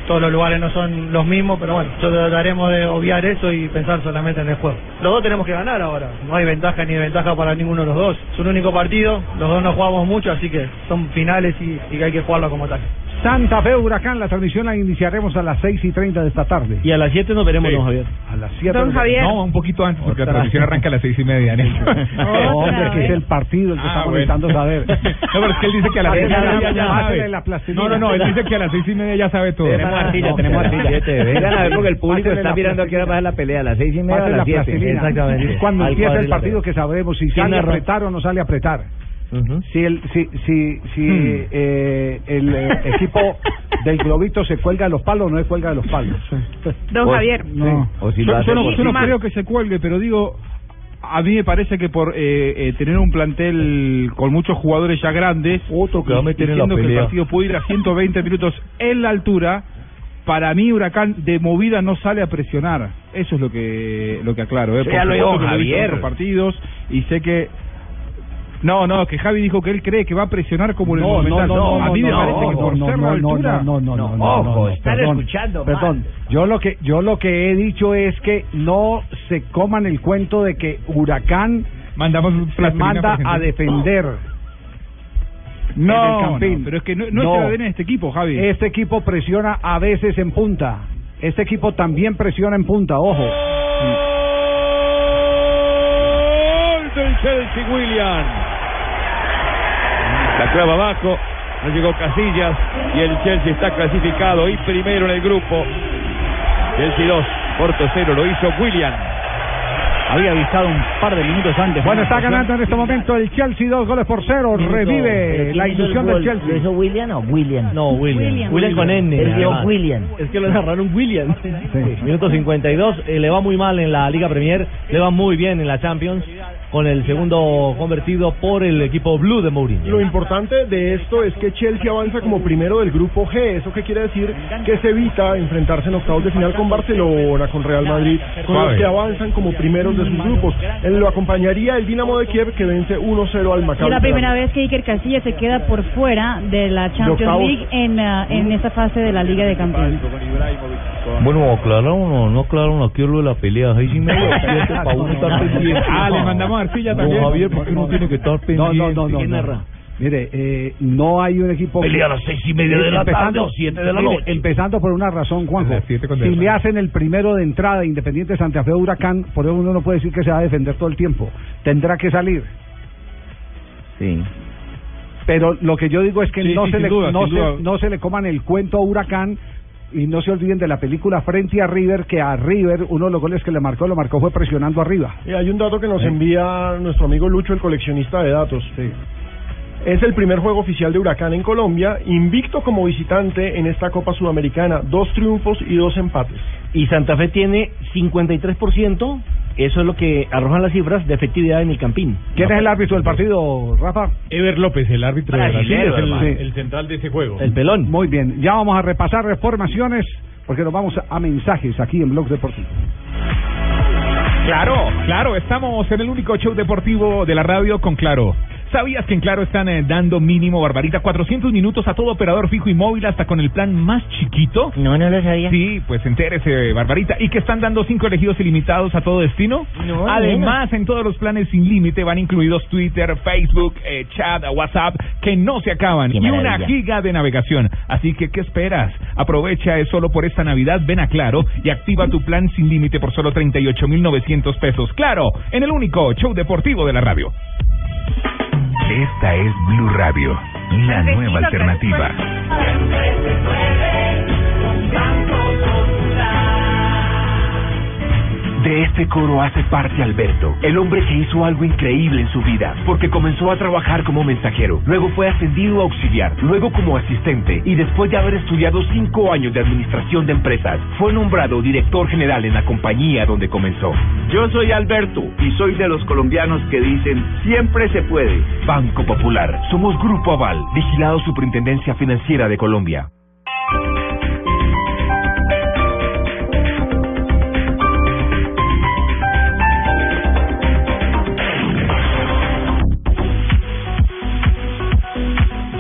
Todos los lugares no son los mismos, pero bueno, trataremos de obviar eso y pensar solamente en el juego. Los dos tenemos que ganar ahora. No hay ventaja ni desventaja para ninguno de los dos. Es un único partido. Los dos no jugamos mucho, así que son finales y, y hay que jugarlo como tal. Santa Fe Huracán, la transmisión la iniciaremos a las 6 y 30 de esta tarde. Y a las 7 nos veremos, Sí. don Javier. A las 7 Don Javier. No, un poquito antes, porque la Otra. transmisión arranca a las seis y media. Néstor. No, hombre, que es el partido el que Ah, estamos bueno. necesitando saber. No, pero es que él dice que a las seis y Pásale media la- ya sabe. la. No, no, no, él dice que a las seis y media ya sabe todo. Tenemos artilla, tenemos artilla. Vengan a ver porque el público Pásale está la mirando a qué hora va a la pelea, a las seis y media a la las siete. plastilina. Exactamente. Es cuando empieza el partido que sabremos si ¿Quién sale a apretar o no sale a apretar. Si el si si si eh, el eh, equipo del globito se cuelga de los palos o no se cuelga de los palos. Don Javier. No. O si yo, no, yo creo que se cuelgue, pero digo, a mí me parece que por eh, eh, tener un plantel con muchos jugadores ya grandes, Otro que va a meter en la diciendo que el partido puede ir a 120 minutos en la altura, para mí Huracán de movida no sale a presionar. Eso es lo que lo que aclaro. ¿eh? Ya lo dijo supuesto que he visto en Javier. otros partidos y sé que no, no, que Javi dijo que él cree que va a presionar como en el No, no, Monumental. no, no, a mí me no, parece que no, por no, ser no, la no, altura. no, no, no, no, ojo, no, no, están perdón, escuchando mal. Perdón, yo lo que yo lo que he dicho es que no se coman el cuento de que Huracán Mandamos se manda a defender. No, no, pero es que no, no, es el ADN de este equipo, Javi. Este equipo presiona a veces en punta. Este equipo también presiona en punta, ojo. Gol del Chelsea William. Clava abajo, no llegó Casillas y el Chelsea está clasificado y primero en el grupo. Chelsea 2, Porto 0, lo hizo William. había avisado un par de minutos antes. Bueno, está ganando en este momento el Chelsea dos goles por cero. Revive la ilusión del Chelsea. ¿Lo hizo William o William? No, William. William. William, con N. Él dio. William. Es que lo narraron William. Minuto 52. eh, le va muy mal en la Liga Premier. Le va muy bien en la Champions. Con el segundo convertido por el equipo Blue de Mourinho. Lo importante de esto es que Chelsea avanza como primero del grupo G. ¿Eso qué quiere decir? Que se evita enfrentarse en octavos de final con Barcelona, con Real Madrid, con los que avanzan como primeros de sus grupos. Él lo acompañaría el Dinamo de Kiev que vence 1-0 al Maccabi. Es la primera vez que Iker Casillas se queda por fuera de la Champions. League en, ah, en esta fase de la Liga de Campeones. Bueno, aclararon o no aclararon aquí lo de la pelea. Seis y medio, siete, para uno estar pendiente. Ah, le mandamos a Arcilla Don también. Javier, ¿por qué no tiene que estar pendiente? No, no, no. Mire, eh, no hay un equipo. Pelea a las seis y media de la tarde o siete de la mire, noche. Empezando por una razón, Juanjo. Si le hacen el primero de entrada Independiente Santa Fe Huracán, por eso uno no puede decir que se va a defender todo el tiempo. Tendrá que salir. Sí. Pero lo que yo digo es que Sí, no, sí, se le, duda, no, se, no se le coman el cuento a Huracán y no se olviden de la película Frente a River, que a River uno de los goles que le marcó, lo marcó fue presionando arriba. Y hay un dato que nos envía nuestro amigo Lucho, el coleccionista de datos. Es el primer juego oficial de Huracán en Colombia, invicto como visitante en esta Copa Sudamericana, dos triunfos y dos empates. Y Santa Fe tiene 53%. Eso es lo que arrojan las cifras de efectividad en el Campín. ¿Quién es el árbitro del partido, Rafa? Ever López, el árbitro de Brasil, es el, hermano. el central de ese juego. El pelón. Muy bien, ya vamos a repasar reformaciones porque nos vamos a mensajes aquí en Blog Deportivo. Claro, claro, estamos en el único show deportivo de la radio con Claro. ¿Sabías que en Claro están eh, dando mínimo barbarita 400 minutos a todo operador fijo y móvil hasta con el plan más chiquito? No, no lo sabía. Sí, pues entérese, Barbarita. ¿Y que están dando cinco elegidos ilimitados a todo destino? No, Además, en todos los planes sin límite van incluidos Twitter, Facebook, eh, chat, WhatsApp, que no se acaban. Qué y una giga de navegación. Así que, ¿qué esperas? Aprovecha es solo por esta Navidad, ven a Claro y activa tu plan sin límite por solo 38,900 pesos. Claro, en el único show deportivo de la radio. Esta es Blue Radio, la nueva alternativa. De este coro hace parte Alberto, el hombre que hizo algo increíble en su vida, porque comenzó a trabajar como mensajero, luego fue ascendido a auxiliar, luego como asistente y después de haber estudiado cinco años de administración de empresas, fue nombrado director general en la compañía donde comenzó. Yo soy Alberto y soy de los colombianos que dicen siempre se puede. Banco Popular, somos Grupo Aval, vigilado Superintendencia Financiera de Colombia.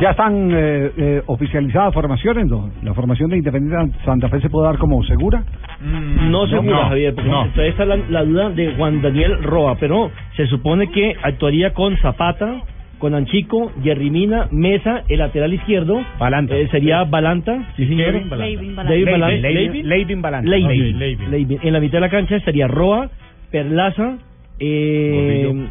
Ya están eh, eh, oficializadas formaciones, ¿no? La formación de Independiente Santa Fe se puede dar como segura. No seguro, no, Javier, porque no. todavía está la, la duda de Juan Daniel Roa, pero se supone que actuaría con Zapata, con Anchico, Jerry Mina, Mesa, el lateral izquierdo. Balanta. Eh, sería Balanta, sí señor. Kevin Balanta. Leivin Balanta. En la mitad de la cancha estaría Roa, Perlaza, eh,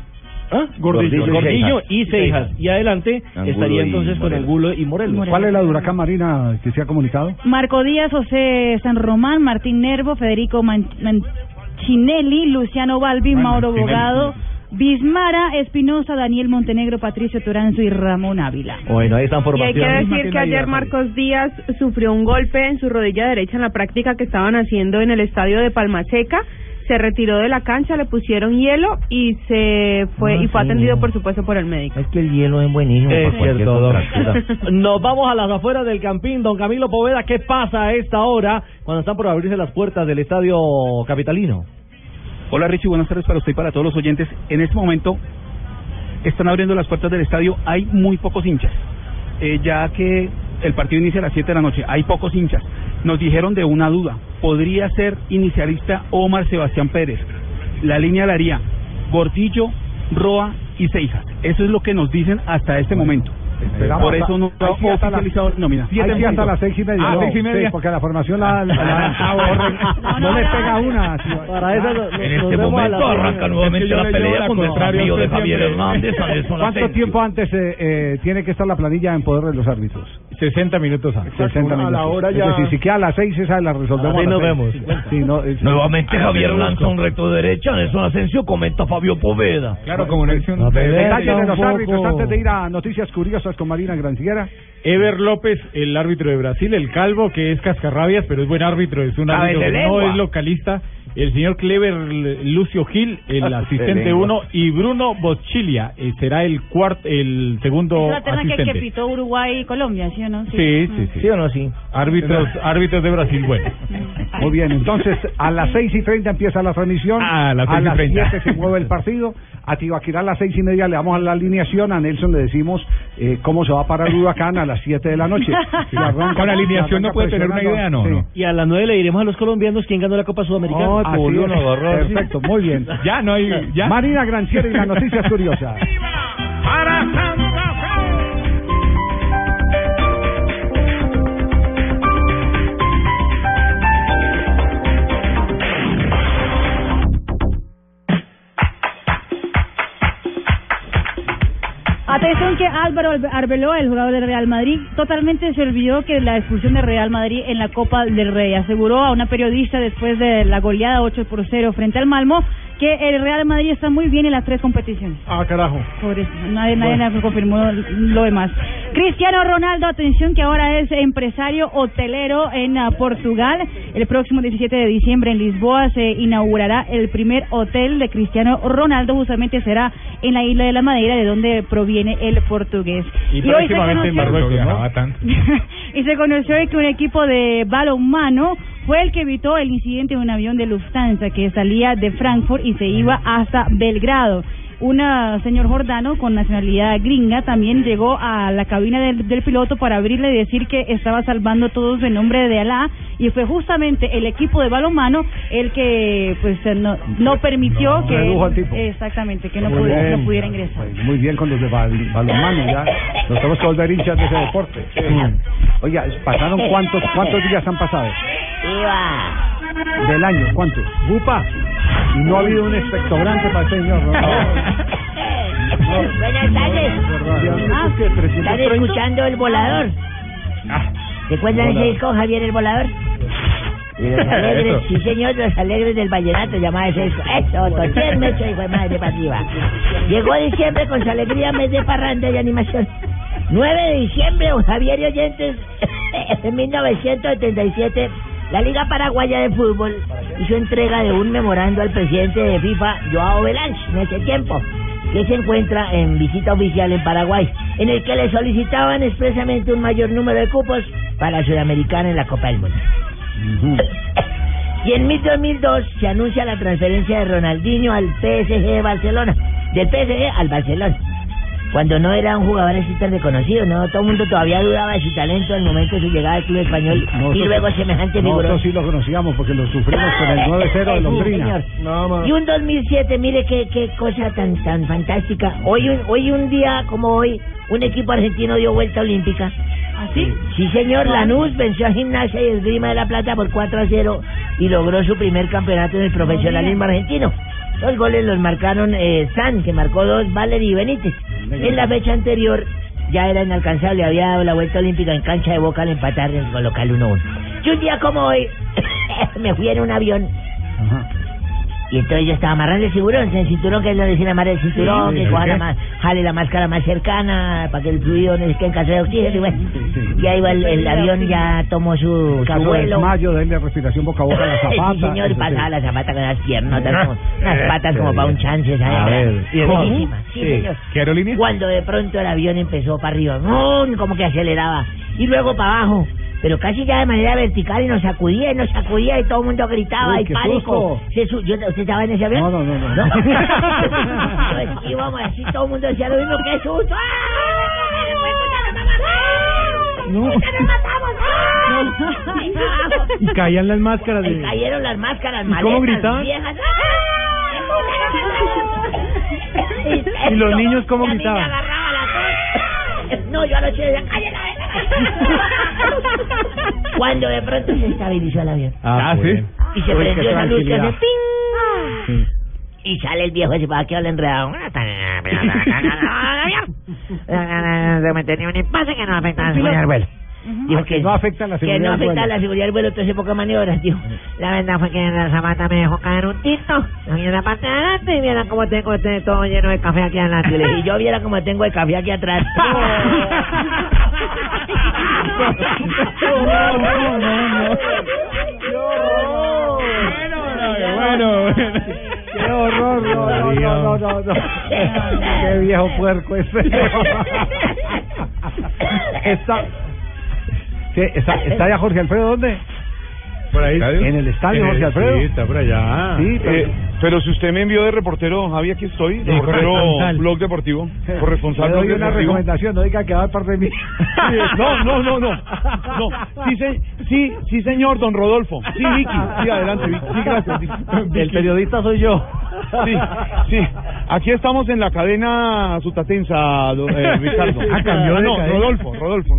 ¿ah? Gordillo. Gordillo y. Seijas. Y adelante Angulo estaría entonces con Morelos. Angulo y Morelos. ¿Cuál es la Huracán Marina que se ha comunicado? Marco Díaz, José San Román, Martín Nervo, Federico Man- Manchinelli, Luciano Balbi, Bueno, Mauro Bogado, Bismara, Espinosa, Daniel Montenegro, Patricio Toranzo y Ramón Ávila. Bueno, ahí están Y hay que formaciones. decir que ayer Marcos Díaz sufrió un golpe en su rodilla derecha en la práctica que estaban haciendo en el estadio de Palmaseca. Se retiró de la cancha, le pusieron hielo y se fue Ah, y fue sí. atendido por supuesto por el médico. Es que el hielo es buenísimo. Es cierto. Nos vamos a las afueras del Campín, don Camilo Poveda. ¿Qué pasa a esta hora cuando están por abrirse las puertas del estadio capitalino? Hola Richie, buenas tardes para usted y para todos los oyentes. En este momento están abriendo las puertas del estadio, hay muy pocos hinchas, Eh, ya que el partido inicia a las 7 de la noche, hay pocos hinchas. Nos dijeron de una duda, podría ser inicialista Omar Sebastián Pérez. La línea la haría Gordillo, Roa y Seijas. Eso es lo que nos dicen hasta este momento. Esperamos Por eso no ahí está sí hasta la- oficializado nómina. Ahí sí hasta las seis y media. Ah, no, seis y media. sí, porque la formación la, la- la- Ah, bueno. no, le pega una. Para eso lo- En este momento arranca nuevamente la pelea con el desafío de Javier Hernández. ¿Cuánto tiempo antes eh, eh, tiene que estar la planilla en poder de los árbitros? 60 minutos antes. 60 a la minutos. hora Es ya- decir, si queda a las 6, esa la resolvemos. Así a las nos vemos. Sí, no, es- Nuevamente Javier lanza un recto de derecha. Nelson Asensio comenta Fabio Poveda. Claro, como Nelson. Detalles de los árbitros antes de ir a noticias curiosas con Marina. Ever López, el árbitro de Brasil, el calvo, que es cascarrabias, pero es buen árbitro, es un árbitro que no es localista. El señor Clever Lucio Gil, el asistente lengua. uno, y Bruno Boschilia eh, será el cuarto, el segundo Es la terna que, que asistente. pitó Uruguay y Colombia, ¿sí o no? Sí, sí, sí. ¿Sí o no? Sí. Árbitros, árbitros de Brasil, bueno. Muy bien, entonces a las 6 y 30 empieza la transmisión. Ah, a las a seis y las treinta. 7 se mueve el partido. A Tibaquirá a las 6 y media le damos a la alineación. A Nelson le decimos eh, cómo se va a parar el huracán a las 7 de la noche. Si arranca- Con la alineación arranca no puede tener una idea, ¿no? sí. no. Y a las nueve le diremos a los colombianos quién ganó la Copa Sudamericana. Así es. Perfecto, muy bien. Ya no hay. Ya. Marina Granciera y las noticias curiosas. Atención que Álvaro Arbeloa, el jugador del Real Madrid, totalmente se olvidó que la expulsión de Real Madrid en la Copa del Rey. Aseguró a una periodista después de la goleada 8 por 0 frente al Malmo que el Real Madrid está muy bien en las tres competiciones. Ah, carajo. Por eso, nadie, nadie nos confirmó lo demás. Cristiano Ronaldo, atención que ahora es empresario hotelero en ah, Portugal. El próximo 17 de diciembre en Lisboa se inaugurará el primer hotel de Cristiano Ronaldo, justamente será en la isla de la Madeira, de donde proviene el portugués. Y, hoy se próximamente en conoció- Marruecos, ¿no? y se conoció que un equipo de balonmano fue el que evitó el incidente de un avión de Lufthansa que salía de Frankfurt y se iba hasta Belgrado. Un señor Jordano con nacionalidad gringa también llegó a la cabina del, del piloto para abrirle y decir que estaba salvando a todos en nombre de Alá y fue justamente el equipo de balonmano el que pues no, no permitió que redujo al tipo. exactamente que no, pudiera, bien. no pudiera ingresar. Muy bien con los de bal- balonmano, ya nos tenemos que volver hinchas de ese deporte. Oiga, ¿pasaron cuántos cuántos días han pasado? Del año, ¿cuántos? ¿Bupa? Y no ha habido un expectorante para ese señor, ¿no? Buenas tardes. Ah, ¿Están escuchando el volador? ¿Se acuerdan ese disco, Javier el volador? Los alegres, sí señor, los alegres del vallenato llamaba ese disco. Eso, Totier Mecho, hijo de madre para arriba. Llegó diciembre con su alegría, mes de parranda y animación. 9 de diciembre, don Javier y oyentes, en 1977, la Liga Paraguaya de Fútbol hizo entrega de un memorando al presidente de FIFA, Joao Belange, en ese tiempo, que se encuentra en visita oficial en Paraguay, en el que le solicitaban expresamente un mayor número de cupos para Sudamericana en la Copa del Mundo. Y en 2002 se anuncia la transferencia de Ronaldinho al PSG de Barcelona, del PSG al Barcelona. Cuando no era un jugador así tan reconocido, no todo el mundo todavía dudaba de su talento al momento de su llegada al club español y Nosotros- luego semejante figura. Nosotros sí lo conocíamos porque lo sufrimos con el 9-0 de Londrina. Y un 2007, mire qué, qué cosa tan tan fantástica. Hoy un, hoy un día como hoy, un equipo argentino dio vuelta olímpica. ¿Así? Sí, señor, Lanús venció a Gimnasia y Esgrima de la Plata por 4 a 0 y logró su primer campeonato en el profesionalismo argentino. Los goles los marcaron eh, San, que marcó dos, Valer y Benítez. En la fecha anterior ya era inalcanzable, había dado la vuelta olímpica en cancha de Boca al empatar en el local 1-1. Y un día como hoy, me fui en un avión y entonces yo estaba amarrando el cinturón, el cinturón que es lo decir amarrar el cinturón, Sí, que coja la ma- jale la máscara más cercana para que el fluido no esté en caso de oxígeno y bueno. Y ahí va el, el avión ya tomó su, su vuelo. desmayo, denle respiración boca a boca a la zapata. Sí, señor, eso sí. pasaba la zapata con las piernas, como, unas patas como para un chance, ¿sabes? A ver, Buenísima, ¿cómo? Sí, Sí. señor. ¿Qué aerolínea? Cuando de pronto el avión empezó para arriba, ¡rum! como que aceleraba, y luego para abajo, pero casi ya de manera vertical y nos sacudía y nos sacudía y todo el mundo gritaba Uy, y pánico. Se su- yo- ¿Usted estaba en ese avión? No, no, no, no. Pues íbamos así, todo el mundo decía lo mismo, ¡qué susto! No. Y caían las máscaras Y cayeron las máscaras, ¿Y maletas, cómo gritaban? viejas. ¿Y los niños cómo Y gritaban? No, yo anoche decía, cállate. Cuando de pronto se estabilizó el avión. Ah, sí. Y se Uy, prendió la luz que hace ping. Y sale el viejo ese para que habla enredado. Se me tenía un impasse que no afecta a la seguridad del vuelo. Dijo que, no afecta la que seguridad no del afecta la seguridad del vuelo toda esa poca maniobras, dijo. La verdad fue que la zapata me dejó caer un tinto en la parte de adelante y vieran cómo tengo este todo lleno de café aquí adelante. Y yo viera cómo tengo el café aquí atrás. No, no, no, no. Bueno, qué horror, no, no, no, no, no, no. Qué viejo puerco ese. Está, ¿Qué? ¿Está, está ya Jorge Alfredo dónde? Por ahí. En el estadio, Jorge Alfredo. Sí, está por allá. Sí, pero- Eh, pero si usted me envió de reportero, Javi, aquí estoy. Sí, reportero. Blog Deportivo. Corresponsal Le Blog una Deportivo. recomendación, no diga que va a parte de mí. Sí, no, no, no, no. No, sí, se- sí, sí, señor, don Rodolfo. Sí, Vicky. Sí, adelante, Vicky. Sí, gracias. Vicky. El periodista soy yo. Sí, sí. Aquí estamos en la cadena Sutatensa, eh, Ricardo. Ah, cambió de no, cadena. Rodolfo, Rodolfo.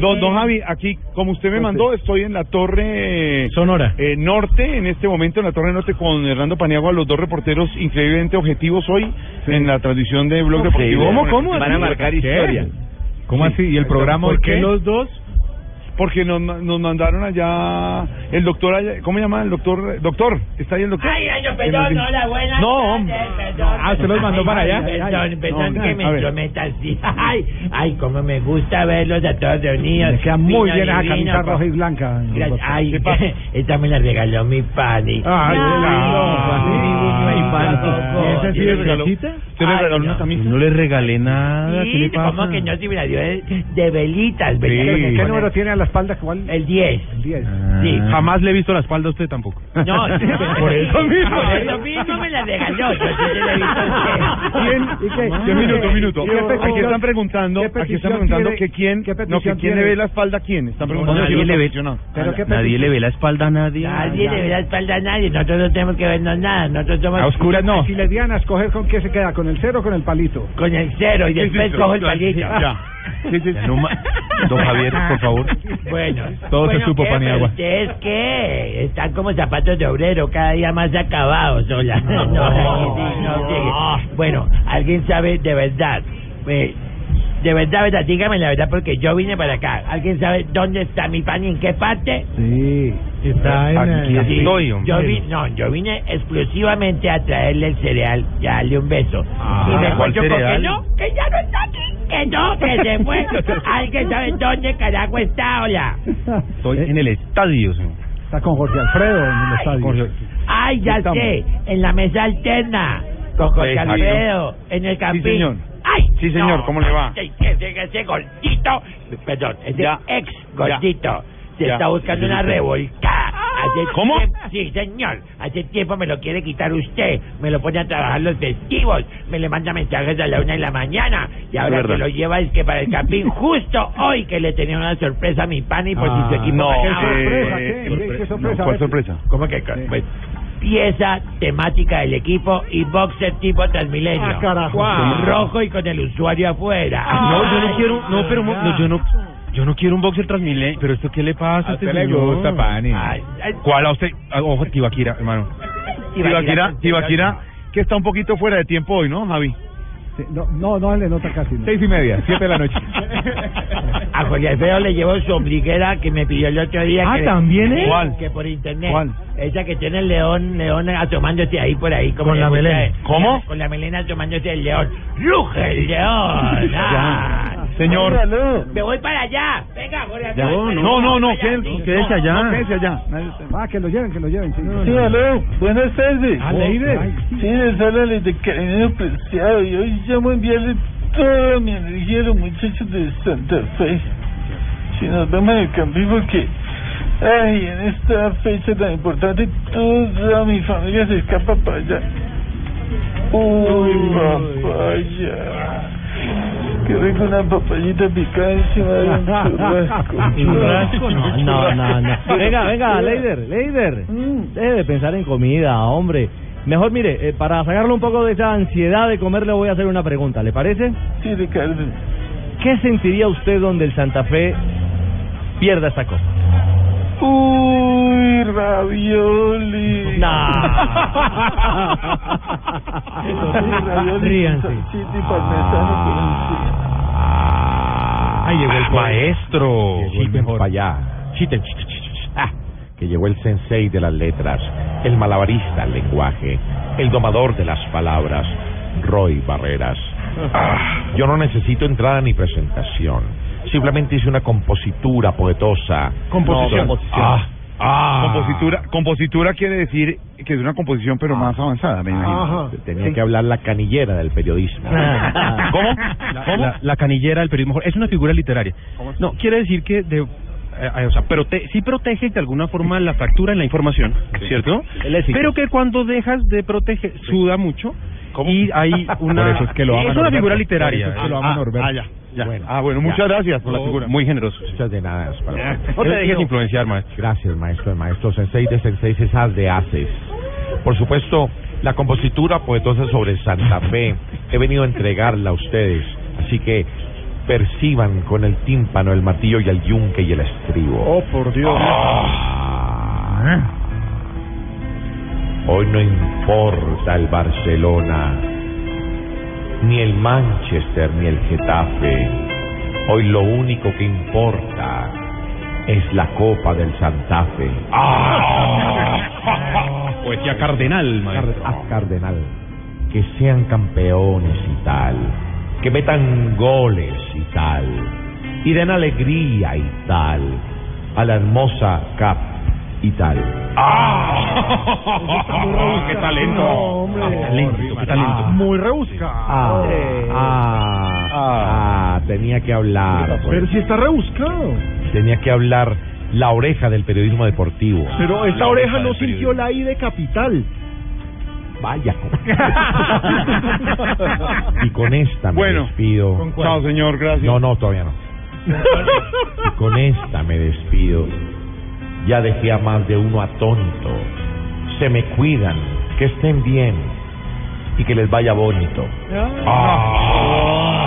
Don, don Javi, aquí, como usted me mandó, estoy en la torre Sonora. eh, norte, en este momento en la torre norte con Hernando Paniagua, los dos reporteros increíblemente objetivos hoy en la transmisión de Blog Deportivo. ¿Cómo, cómo? Van a marcar ¿Qué? historia. ¿Cómo así? ¿Y el programa ¿Por qué? los dos? Porque nos, nos mandaron allá el doctor, allá, ¿cómo se llama el doctor? Doctor, ¿está ahí el doctor? Ay, ay, yo, En perdón, el- hola, buenas No, tardes, hombre. perdón. Ah, ¿usted los mandó para allá? Ay, Ay, Perdón, perdón no, que me entrometa así. Ay, ay, cómo me gusta verlos a todos reunidos. Le queda muy bien esa camisa roja y blanca. Gracias. Ay, esta me la regaló mi pani. Ay, ¿Esa sí es regalita? ¿Usted le regaló una camisa? No le regalé nada. ¿Qué le Sí, pasa? ¿cómo que no? Si me la dio de, de velitas, ¿Qué, velitas. qué número tiene a la espalda? ¿Cuál? El 10. El 10. Sí. Jamás le he visto la espalda a usted tampoco. No, por eso mismo. Por eso mismo me la regaló. Yo sí se la he visto a usted. ¿Quién? ¿Y qué? ¿Qué minuto, minuto? ¿Qué petición- Aquí están preguntando, qué aquí están preguntando que quién, qué no, que quién le ve la espalda a quién. Están preguntando nadie si le ve. aficionados. ¿Pero qué Nadie le ve la espalda a nadie. Nadie le ve la espalda a nadie. Nosotros no tenemos que vernos nada. Nosotros somos A oscuras no. Si le dieran a escoger con qué se queda, con el cero o con el palito. con el cero y después cojo el ya, palito. Ya. Sí, sí, no ma- Don Javier, por favor. Bueno, Todo se supo, ¿qué? Paniagua. Pero ¿Ustedes qué? Están como zapatos de obrero, cada día más acabados, hola. No, no, sí. Bueno, ¿alguien sabe de verdad? Eh, de verdad, verdad, dígame la verdad porque yo vine para acá. ¿Alguien sabe dónde está mi pan y en qué parte? Sí. Está en Aquí el- estoy, hombre. Yo vi, no, yo vine exclusivamente a traerle el cereal y a darle un beso. Ah, y me ¿cuál encuentro con que cereal? no, que ya no está aquí, que no, que se fue. ¿Alguien sabe dónde carajo está, hola? Estoy en el estadio, señor. Está con Jorge Alfredo en el estadio. Ay, ya Estamos. sé, en la mesa alterna, con Jorge Exacto. Alfredo, en el campín. señor. Ay, Sí, señor, no, ¿cómo le va? Ese, ese, ese gordito, perdón, ese Ya. ex gordito, se Ya. está buscando una revolcada. Hace ¿Cómo? sí, señor, hace tiempo me lo quiere quitar usted, me lo pone a trabajar los festivos, me le manda mensajes a la una de la mañana, y ahora que lo lleva es que para el campín, justo hoy que le tenía una sorpresa a mi pan y por si su equipo no, ganaba. ¿Qué sorpresa? eh, ¿Qué? ¿Qué, qué sorpresa? no, ¿Cuál sorpresa? ¿Cómo que? pues, pieza temática del equipo y boxer tipo Transmilenio. Ah, carajo. Guau. Rojo y con el usuario afuera. No, yo no quiero, no, pero no, yo no, yo no quiero un boxer Transmilenio. Pero esto qué le pasa a este usted le señor? gusta, Pani. Ay, ay, ¿Cuál a usted? Ah, Ojo, Tibaquira, hermano. Tibaquira, Tibaquira, que está un poquito fuera de tiempo hoy, ¿no, Javi? No, no, no le nota casi. ¿no? Seis y media, siete de la noche. A Jorge Alfredo le llevo su ombliguera que me pidió el otro día. Ah, que, ¿también es? ¿Cuál? Que por internet. ¿Cuál? Esa que tiene el león, león asomándose ahí por ahí. Como Con la melena. ¿Cómo? Con la melena asomándose el león. ¡Ruge el león! Ah. Señor. Me voy para allá. Venga, Jorge Alfredo. No, no, no, no, quédese allá. No, quédese allá. Nadie se- Ah, que lo lleven, que lo lleven. Sí, Sí, aló, buenas tardes. Ah, Leider. Sí, les habla de cariño preciado y hoy llamo a enviarle toda mi energía a los muchachos de Santa Fe. Si nos vemos en el campín porque, ay, en esta fecha tan importante, toda mi familia se escapa para allá. Uy, papaya. Qué rico una papayita picada encima de un churrasco. Churrasco, no, no, no, no. Venga, venga, Leider, Leider. Deje de pensar en comida, hombre. Mejor, mire, eh, para sacarle un poco de esa ansiedad de comer, le voy a hacer una pregunta, ¿le parece? Sí, Ricardo. ¿qué sentiría usted donde el Santa Fe pierda esta copa? Uy, ravioli. Ríanse. Chiti parmesano por Ahí llegó el maestro. Chiten para allá. Chiten, chiten, chiten. Ah, que llegó el sensei de las letras, el malabarista del lenguaje, el domador de las palabras, Roy Barreras. Ah, yo no necesito entrada ni presentación. Simplemente hice una compositura poetosa. Composición. Ah, ah. Compositura, compositura quiere decir que es una composición pero más avanzada, me imagino. Tenía que hablar la canillera del periodismo. ¿Cómo? La, la- la canillera del periodismo es una figura literaria. No, quiere decir que de, eh, o sea, prote sí protege de alguna forma la fractura en la información, ¿cierto? El éxito. Pero que cuando dejas de proteger suda mucho y hay una Por eso es que lo aman es una figura literaria. Por eso es que lo aman ah, Norberto. ah, ya, ya. Bueno, ah, bueno, ya. muchas gracias por la figura. Muy generoso. Muchas de nada. para- No te dejes influenciar, maestro. Gracias, maestro. El maestro sensei de sensei de haces. Por supuesto, la compositura poetosa sobre Santa Fe he venido a entregarla a ustedes. Así que perciban con el tímpano, el martillo y el yunque y el estribo. Oh, por Dios. Ah. Hoy no importa el Barcelona, ni el Manchester, ni el Getafe. Hoy lo único que importa es la Copa del Santa Fe. Poesía cardenal, maestro. Ah, cardenal. Que sean campeones y tal. Que metan goles y tal. Y den alegría y tal. A la hermosa Cap y tal. ¡Qué talento! Qué talento, qué talento. Muy rebuscado. Ah, ah, ah, tenía que hablar. Pero si está rebuscado. Tenía que hablar la oreja del periodismo deportivo. Pero esta oreja no sintió la I de capital. Vaya. y con esta me Bueno, despido. Chao, señor, gracias. No, no, todavía no. y con esta me despido. Ya dejé a más de uno atónito. Se me cuidan, que estén bien y que les vaya bonito. Ah.